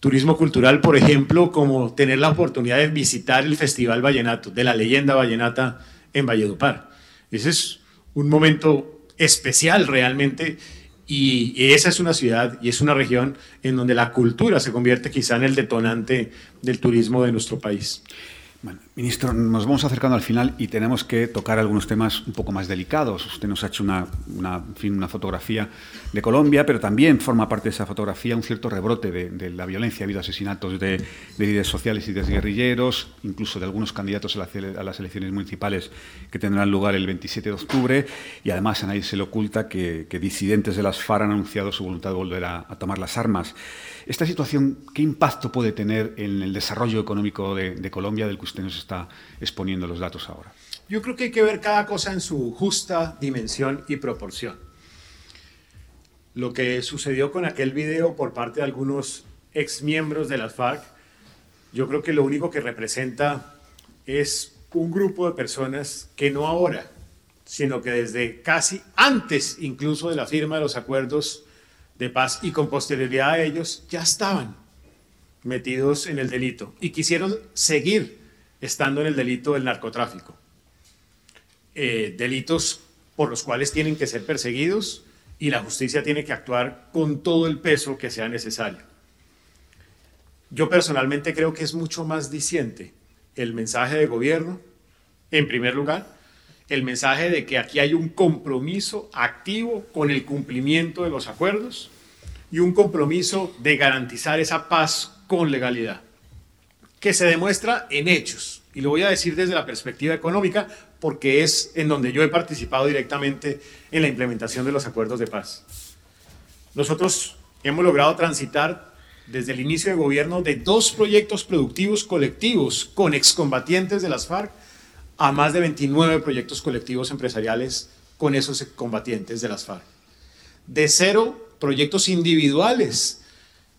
Turismo cultural, por ejemplo, como tener la oportunidad de visitar el Festival Vallenato, de la leyenda vallenata en Valledupar. Ese es un momento especial realmente y esa es una ciudad y es una región en donde la cultura se convierte quizá en el detonante del turismo de nuestro país. Ministro, nos vamos acercando al final y tenemos que tocar algunos temas un poco más delicados. Usted nos ha hecho una, una fotografía de Colombia, pero también forma parte de esa fotografía un cierto rebrote de, la violencia. Ha habido asesinatos de, líderes sociales y de guerrilleros, incluso de algunos candidatos a, las elecciones municipales que tendrán lugar el 27 de octubre. Y además a nadie se le oculta que, disidentes de las FARC han anunciado su voluntad de volver a tomar las armas. ¿Esta situación qué impacto puede tener en el desarrollo económico de, Colombia del que usted nos está exponiendo los datos ahora? Yo creo que hay que ver cada cosa en su justa dimensión y proporción. Lo que sucedió con aquel video por parte de algunos exmiembros de las FARC, yo creo que lo único que representa es un grupo de personas que no ahora, sino que desde casi antes incluso de la firma de los acuerdos de paz y con posterioridad a ellos ya estaban metidos en el delito y quisieron seguir estando en el delito del narcotráfico. Eh, delitos por los cuales tienen que ser perseguidos y la justicia tiene que actuar con todo el peso que sea necesario. Yo personalmente creo que es mucho más diciente el mensaje de gobierno, en primer lugar, el mensaje de que aquí hay un compromiso activo con el cumplimiento de los acuerdos y un compromiso de garantizar esa paz con legalidad, que se demuestra en hechos. Y lo voy a decir desde la perspectiva económica porque es en donde yo he participado directamente en la implementación de los acuerdos de paz. Nosotros hemos logrado transitar desde el inicio de gobierno de dos proyectos productivos colectivos con excombatientes de las FARC a más de 29 proyectos colectivos empresariales con esos combatientes de las FARC. De cero proyectos individuales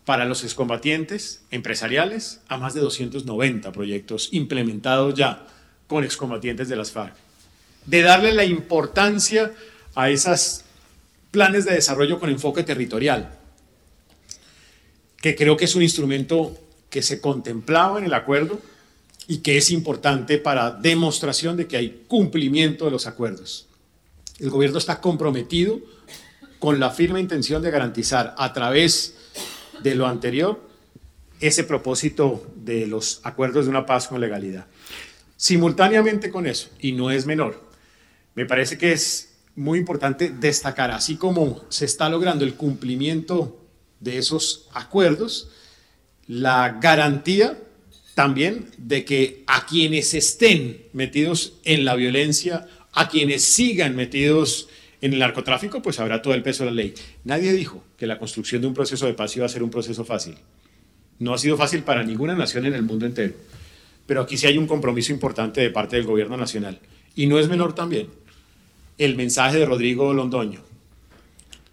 para los excombatientes empresariales a más de 290 proyectos implementados ya con excombatientes de las FARC. De darle la importancia a esas planes de desarrollo con enfoque territorial, que creo que es un instrumento que se contemplaba en el acuerdo y que es importante para demostración de que hay cumplimiento de los acuerdos. El gobierno está comprometido con la firme intención de garantizar a través de lo anterior ese propósito de los acuerdos de una paz con legalidad. Simultáneamente con eso, y no es menor, me parece que es muy importante destacar, así como se está logrando el cumplimiento de esos acuerdos, la garantía también de que a quienes estén metidos en la violencia, a quienes sigan metidos en el narcotráfico, pues habrá todo el peso de la ley. Nadie dijo que la construcción de un proceso de paz iba a ser un proceso fácil. No ha sido fácil para ninguna nación en el mundo entero. Pero aquí sí hay un compromiso importante de parte del gobierno nacional. Y no es menor también el mensaje de Rodrigo Londoño,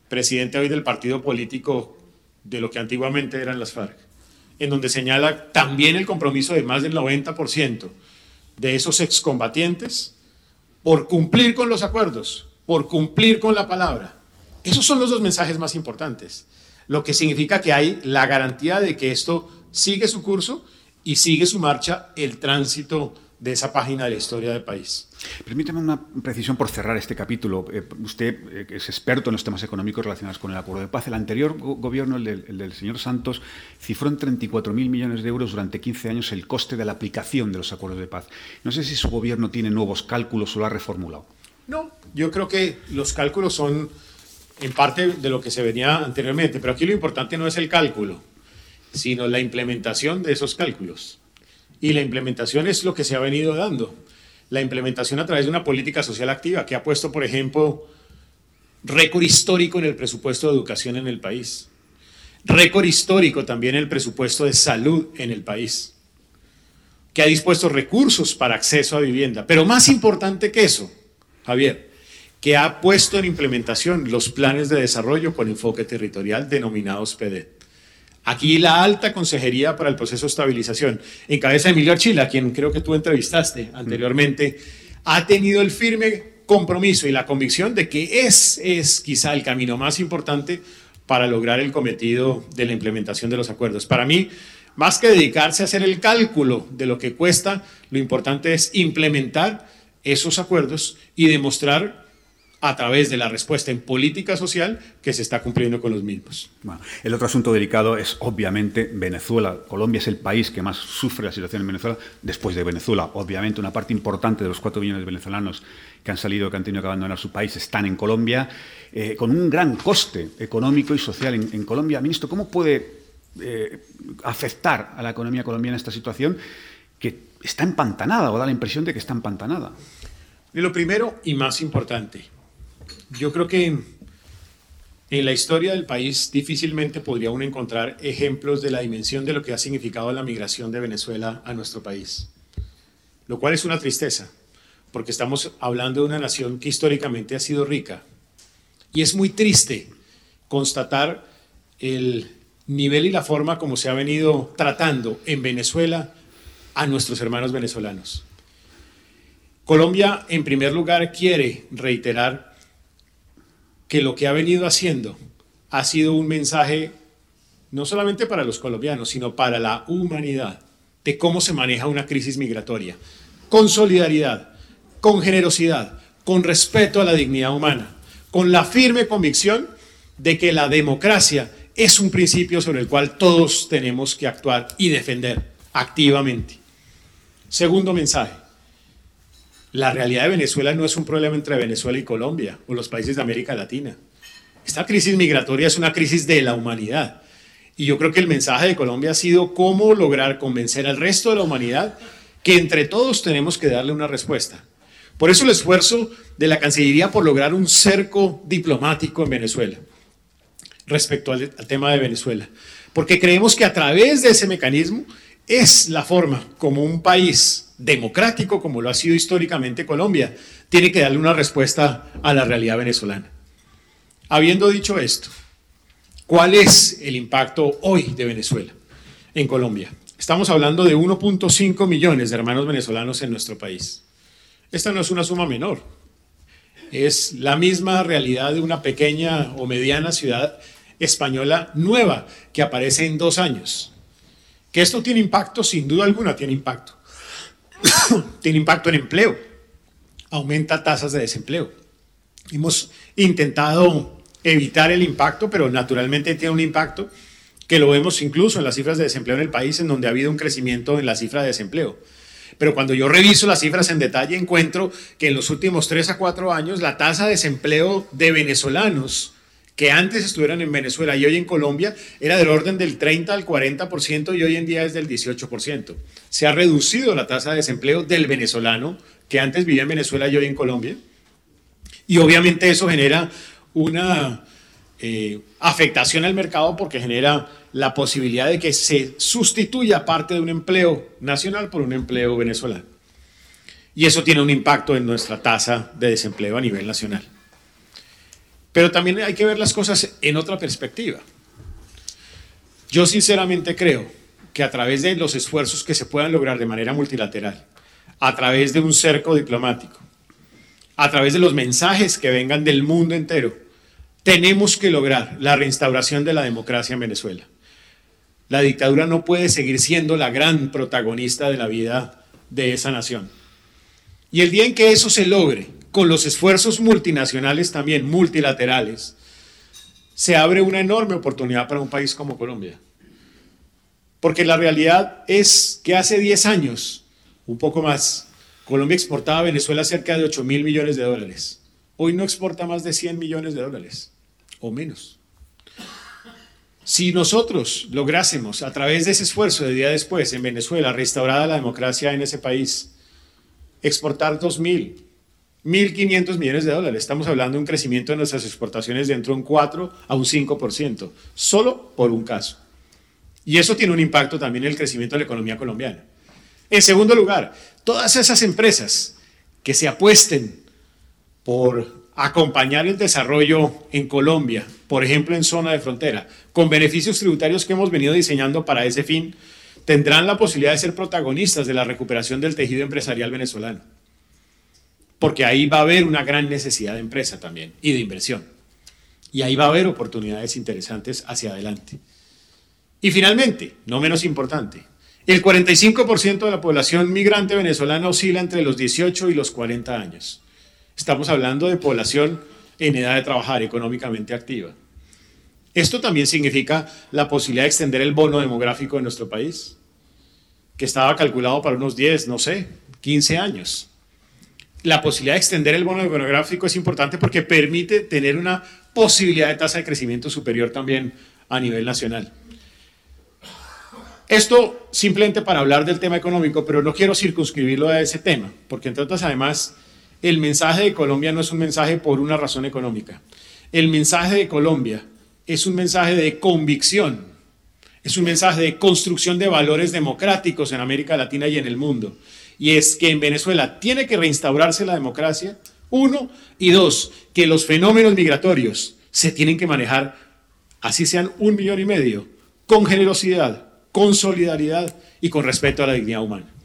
presidente hoy del partido político de lo que antiguamente eran las FARC, en donde señala también el compromiso de más del 90% de esos excombatientes por cumplir con los acuerdos, por cumplir con la palabra. Esos son los dos mensajes más importantes, lo que significa que hay la garantía de que esto sigue su curso y sigue su marcha el tránsito de esa página de la historia del país. Permíteme una precisión por cerrar este capítulo. Eh, usted eh, es experto en los temas económicos relacionados con el acuerdo de paz. El anterior gobierno, el del, señor Santos, cifró en 34.000 millones de euros durante 15 años el coste de la aplicación de los acuerdos de paz. No sé si su gobierno tiene nuevos cálculos o lo ha reformulado. No, yo creo que los cálculos son en parte de lo que se venía anteriormente, pero aquí lo importante no es el cálculo, sino la implementación de esos cálculos. Y la implementación es lo que se ha venido dando. La implementación a través de una política social activa que ha puesto, por ejemplo, récord histórico en el presupuesto de educación en el país. Récord histórico también en el presupuesto de salud en el país. Que ha dispuesto recursos para acceso a vivienda. Pero más importante que eso, Javier, que ha puesto en implementación los planes de desarrollo con enfoque territorial denominados PEDET. Aquí la alta consejería para el proceso de estabilización, en cabeza de Emilio Archila, quien creo que tú entrevistaste anteriormente, ha tenido el firme compromiso y la convicción de que es, es quizá el camino más importante para lograr el cometido de la implementación de los acuerdos. Para mí, más que dedicarse a hacer el cálculo de lo que cuesta, lo importante es implementar esos acuerdos y demostrar a través de la respuesta en política social que se está cumpliendo con los mismos. el otro asunto delicado es obviamente Venezuela. Colombia es el país que más sufre la situación en Venezuela, después de Venezuela. Obviamente una parte importante de los cuatro millones de venezolanos que han salido, que han tenido que abandonar su país, están en Colombia, eh, con un gran coste económico y social en, Colombia. Ministro, ¿cómo puede eh, afectar a la economía colombiana esta situación que está empantanada o da la impresión de que está empantanada? Y lo primero y más importante, yo creo que en la historia del país difícilmente podría uno encontrar ejemplos de la dimensión de lo que ha significado la migración de Venezuela a nuestro país, lo cual es una tristeza, porque estamos hablando de una nación que históricamente ha sido rica. Y es muy triste constatar el nivel y la forma como se ha venido tratando en Venezuela a nuestros hermanos venezolanos. Colombia, en primer lugar, quiere reiterar que lo que ha venido haciendo ha sido un mensaje no solamente para los colombianos, sino para la humanidad, de cómo se maneja una crisis migratoria, con solidaridad, con generosidad, con respeto a la dignidad humana, con la firme convicción de que la democracia es un principio sobre el cual todos tenemos que actuar y defender activamente. Segundo mensaje, la realidad de Venezuela no es un problema entre Venezuela y Colombia o los países de América Latina. Esta crisis migratoria es una crisis de la humanidad. Y yo creo que el mensaje de Colombia ha sido cómo lograr convencer al resto de la humanidad que entre todos tenemos que darle una respuesta. Por eso el esfuerzo de la Cancillería por lograr un cerco diplomático en Venezuela respecto al, tema de Venezuela. Porque creemos que a través de ese mecanismo es la forma como un país democrático como lo ha sido históricamente Colombia, tiene que darle una respuesta a la realidad venezolana. Habiendo dicho esto, ¿cuál es el impacto hoy de Venezuela en Colombia? Estamos hablando de 1.5 millones de hermanos venezolanos en nuestro país. Esta no es una suma menor. es la misma realidad de una pequeña o mediana ciudad española nueva que aparece en dos años. Que esto tiene impacto, sin duda alguna tiene impacto. tiene impacto en empleo, aumenta tasas de desempleo. Hemos intentado evitar el impacto, pero naturalmente tiene un impacto que lo vemos incluso en las cifras de desempleo en el país, en donde ha habido un crecimiento en la cifra de desempleo. Pero cuando yo reviso las cifras en detalle, encuentro que en los últimos tres a cuatro años la tasa de desempleo de venezolanos que antes estuvieran en Venezuela y hoy en Colombia era del orden del 30 al 40% y hoy en día es del 18%. Se ha reducido la tasa de desempleo del venezolano que antes vivía en Venezuela y hoy en Colombia. Y obviamente eso genera una eh, afectación al mercado porque genera la posibilidad de que se sustituya parte de un empleo nacional por un empleo venezolano. Y eso tiene un impacto en nuestra tasa de desempleo a nivel nacional. Pero también hay que ver las cosas en otra perspectiva. Yo sinceramente creo que a través de los esfuerzos que se puedan lograr de manera multilateral, a través de un cerco diplomático, a través de los mensajes que vengan del mundo entero, tenemos que lograr la reinstauración de la democracia en Venezuela. La dictadura no puede seguir siendo la gran protagonista de la vida de esa nación. Y el día en que eso se logre, con los esfuerzos multinacionales también, multilaterales, se abre una enorme oportunidad para un país como Colombia. Porque la realidad es que hace 10 años, un poco más, Colombia exportaba a Venezuela cerca de 8 mil millones de dólares. Hoy no exporta más de 100 millones de dólares o menos. Si nosotros lográsemos, a través de ese esfuerzo de día después en Venezuela, restaurada la democracia en ese país, exportar 2.000, 1.500 millones de dólares, estamos hablando de un crecimiento de nuestras exportaciones de entre un 4 a un 5%, solo por un caso. Y eso tiene un impacto también en el crecimiento de la economía colombiana. En segundo lugar, todas esas empresas que se apuesten por acompañar el desarrollo en Colombia, por ejemplo en zona de frontera, con beneficios tributarios que hemos venido diseñando para ese fin, tendrán la posibilidad de ser protagonistas de la recuperación del tejido empresarial venezolano. Porque ahí va a haber una gran necesidad de empresa también y de inversión. Y ahí va a haber oportunidades interesantes hacia adelante. Y finalmente, no menos importante, el 45% de la población migrante venezolana oscila entre los 18 y los 40 años. Estamos hablando de población en edad de trabajar económicamente activa. Esto también significa la posibilidad de extender el bono demográfico en nuestro país, que estaba calculado para unos 10, no sé, 15 años. La posibilidad de extender el bono demográfico es importante porque permite tener una posibilidad de tasa de crecimiento superior también a nivel nacional. Esto simplemente para hablar del tema económico, pero no quiero circunscribirlo a ese tema, porque entre otras además el mensaje de Colombia no es un mensaje por una razón económica. El mensaje de Colombia es un mensaje de convicción, es un mensaje de construcción de valores democráticos en América Latina y en el mundo. Y es que en Venezuela tiene que reinstaurarse la democracia, uno, y dos, que los fenómenos migratorios se tienen que manejar, así sean un millón y medio, con generosidad, con solidaridad y con respeto a la dignidad humana.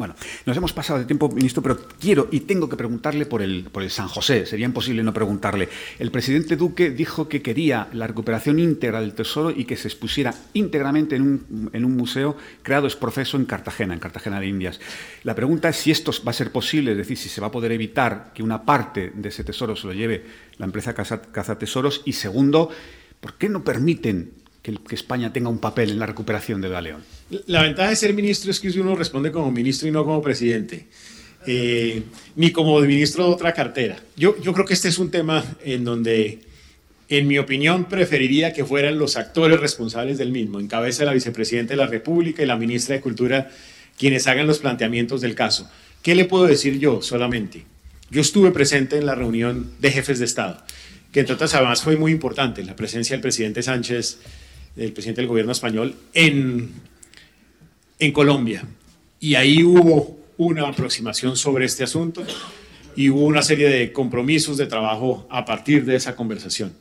Bueno, nos hemos pasado de tiempo, ministro, pero quiero y tengo que preguntarle por el, por el San José. Sería imposible no preguntarle. El presidente Duque dijo que quería la recuperación íntegra del tesoro y que se expusiera íntegramente en un, en un museo creado es profeso en Cartagena, en Cartagena de Indias. La pregunta es si esto va a ser posible, es decir, si se va a poder evitar que una parte de ese tesoro se lo lleve la empresa Caza Tesoros. Y segundo, ¿por qué no permiten que, España tenga un papel en la recuperación de Galeón? La ventaja de ser ministro es que uno responde como ministro y no como presidente, eh, ni como ministro de otra cartera. Yo, yo creo que este es un tema en donde, en mi opinión, preferiría que fueran los actores responsables del mismo, en cabeza de la vicepresidenta de la República y la ministra de Cultura, quienes hagan los planteamientos del caso. ¿Qué le puedo decir yo solamente? Yo estuve presente en la reunión de jefes de Estado, que entre otras además fue muy importante, la presencia del presidente Sánchez del presidente del gobierno español en, en Colombia. Y ahí hubo una aproximación sobre este asunto y hubo una serie de compromisos de trabajo a partir de esa conversación.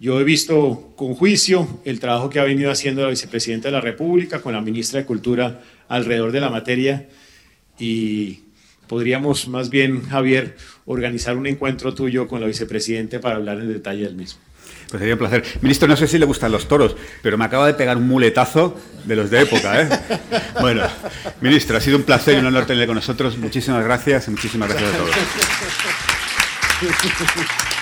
Yo he visto con juicio el trabajo que ha venido haciendo la vicepresidenta de la República con la ministra de Cultura alrededor de la materia y podríamos más bien, Javier, organizar un encuentro tuyo con la vicepresidente para hablar en detalle del mismo. Pues sería un placer. Ministro, no sé si le gustan los toros, pero me acaba de pegar un muletazo de los de época. ¿eh? Bueno, ministro, ha sido un placer y un honor tenerle con nosotros. Muchísimas gracias y muchísimas gracias a todos.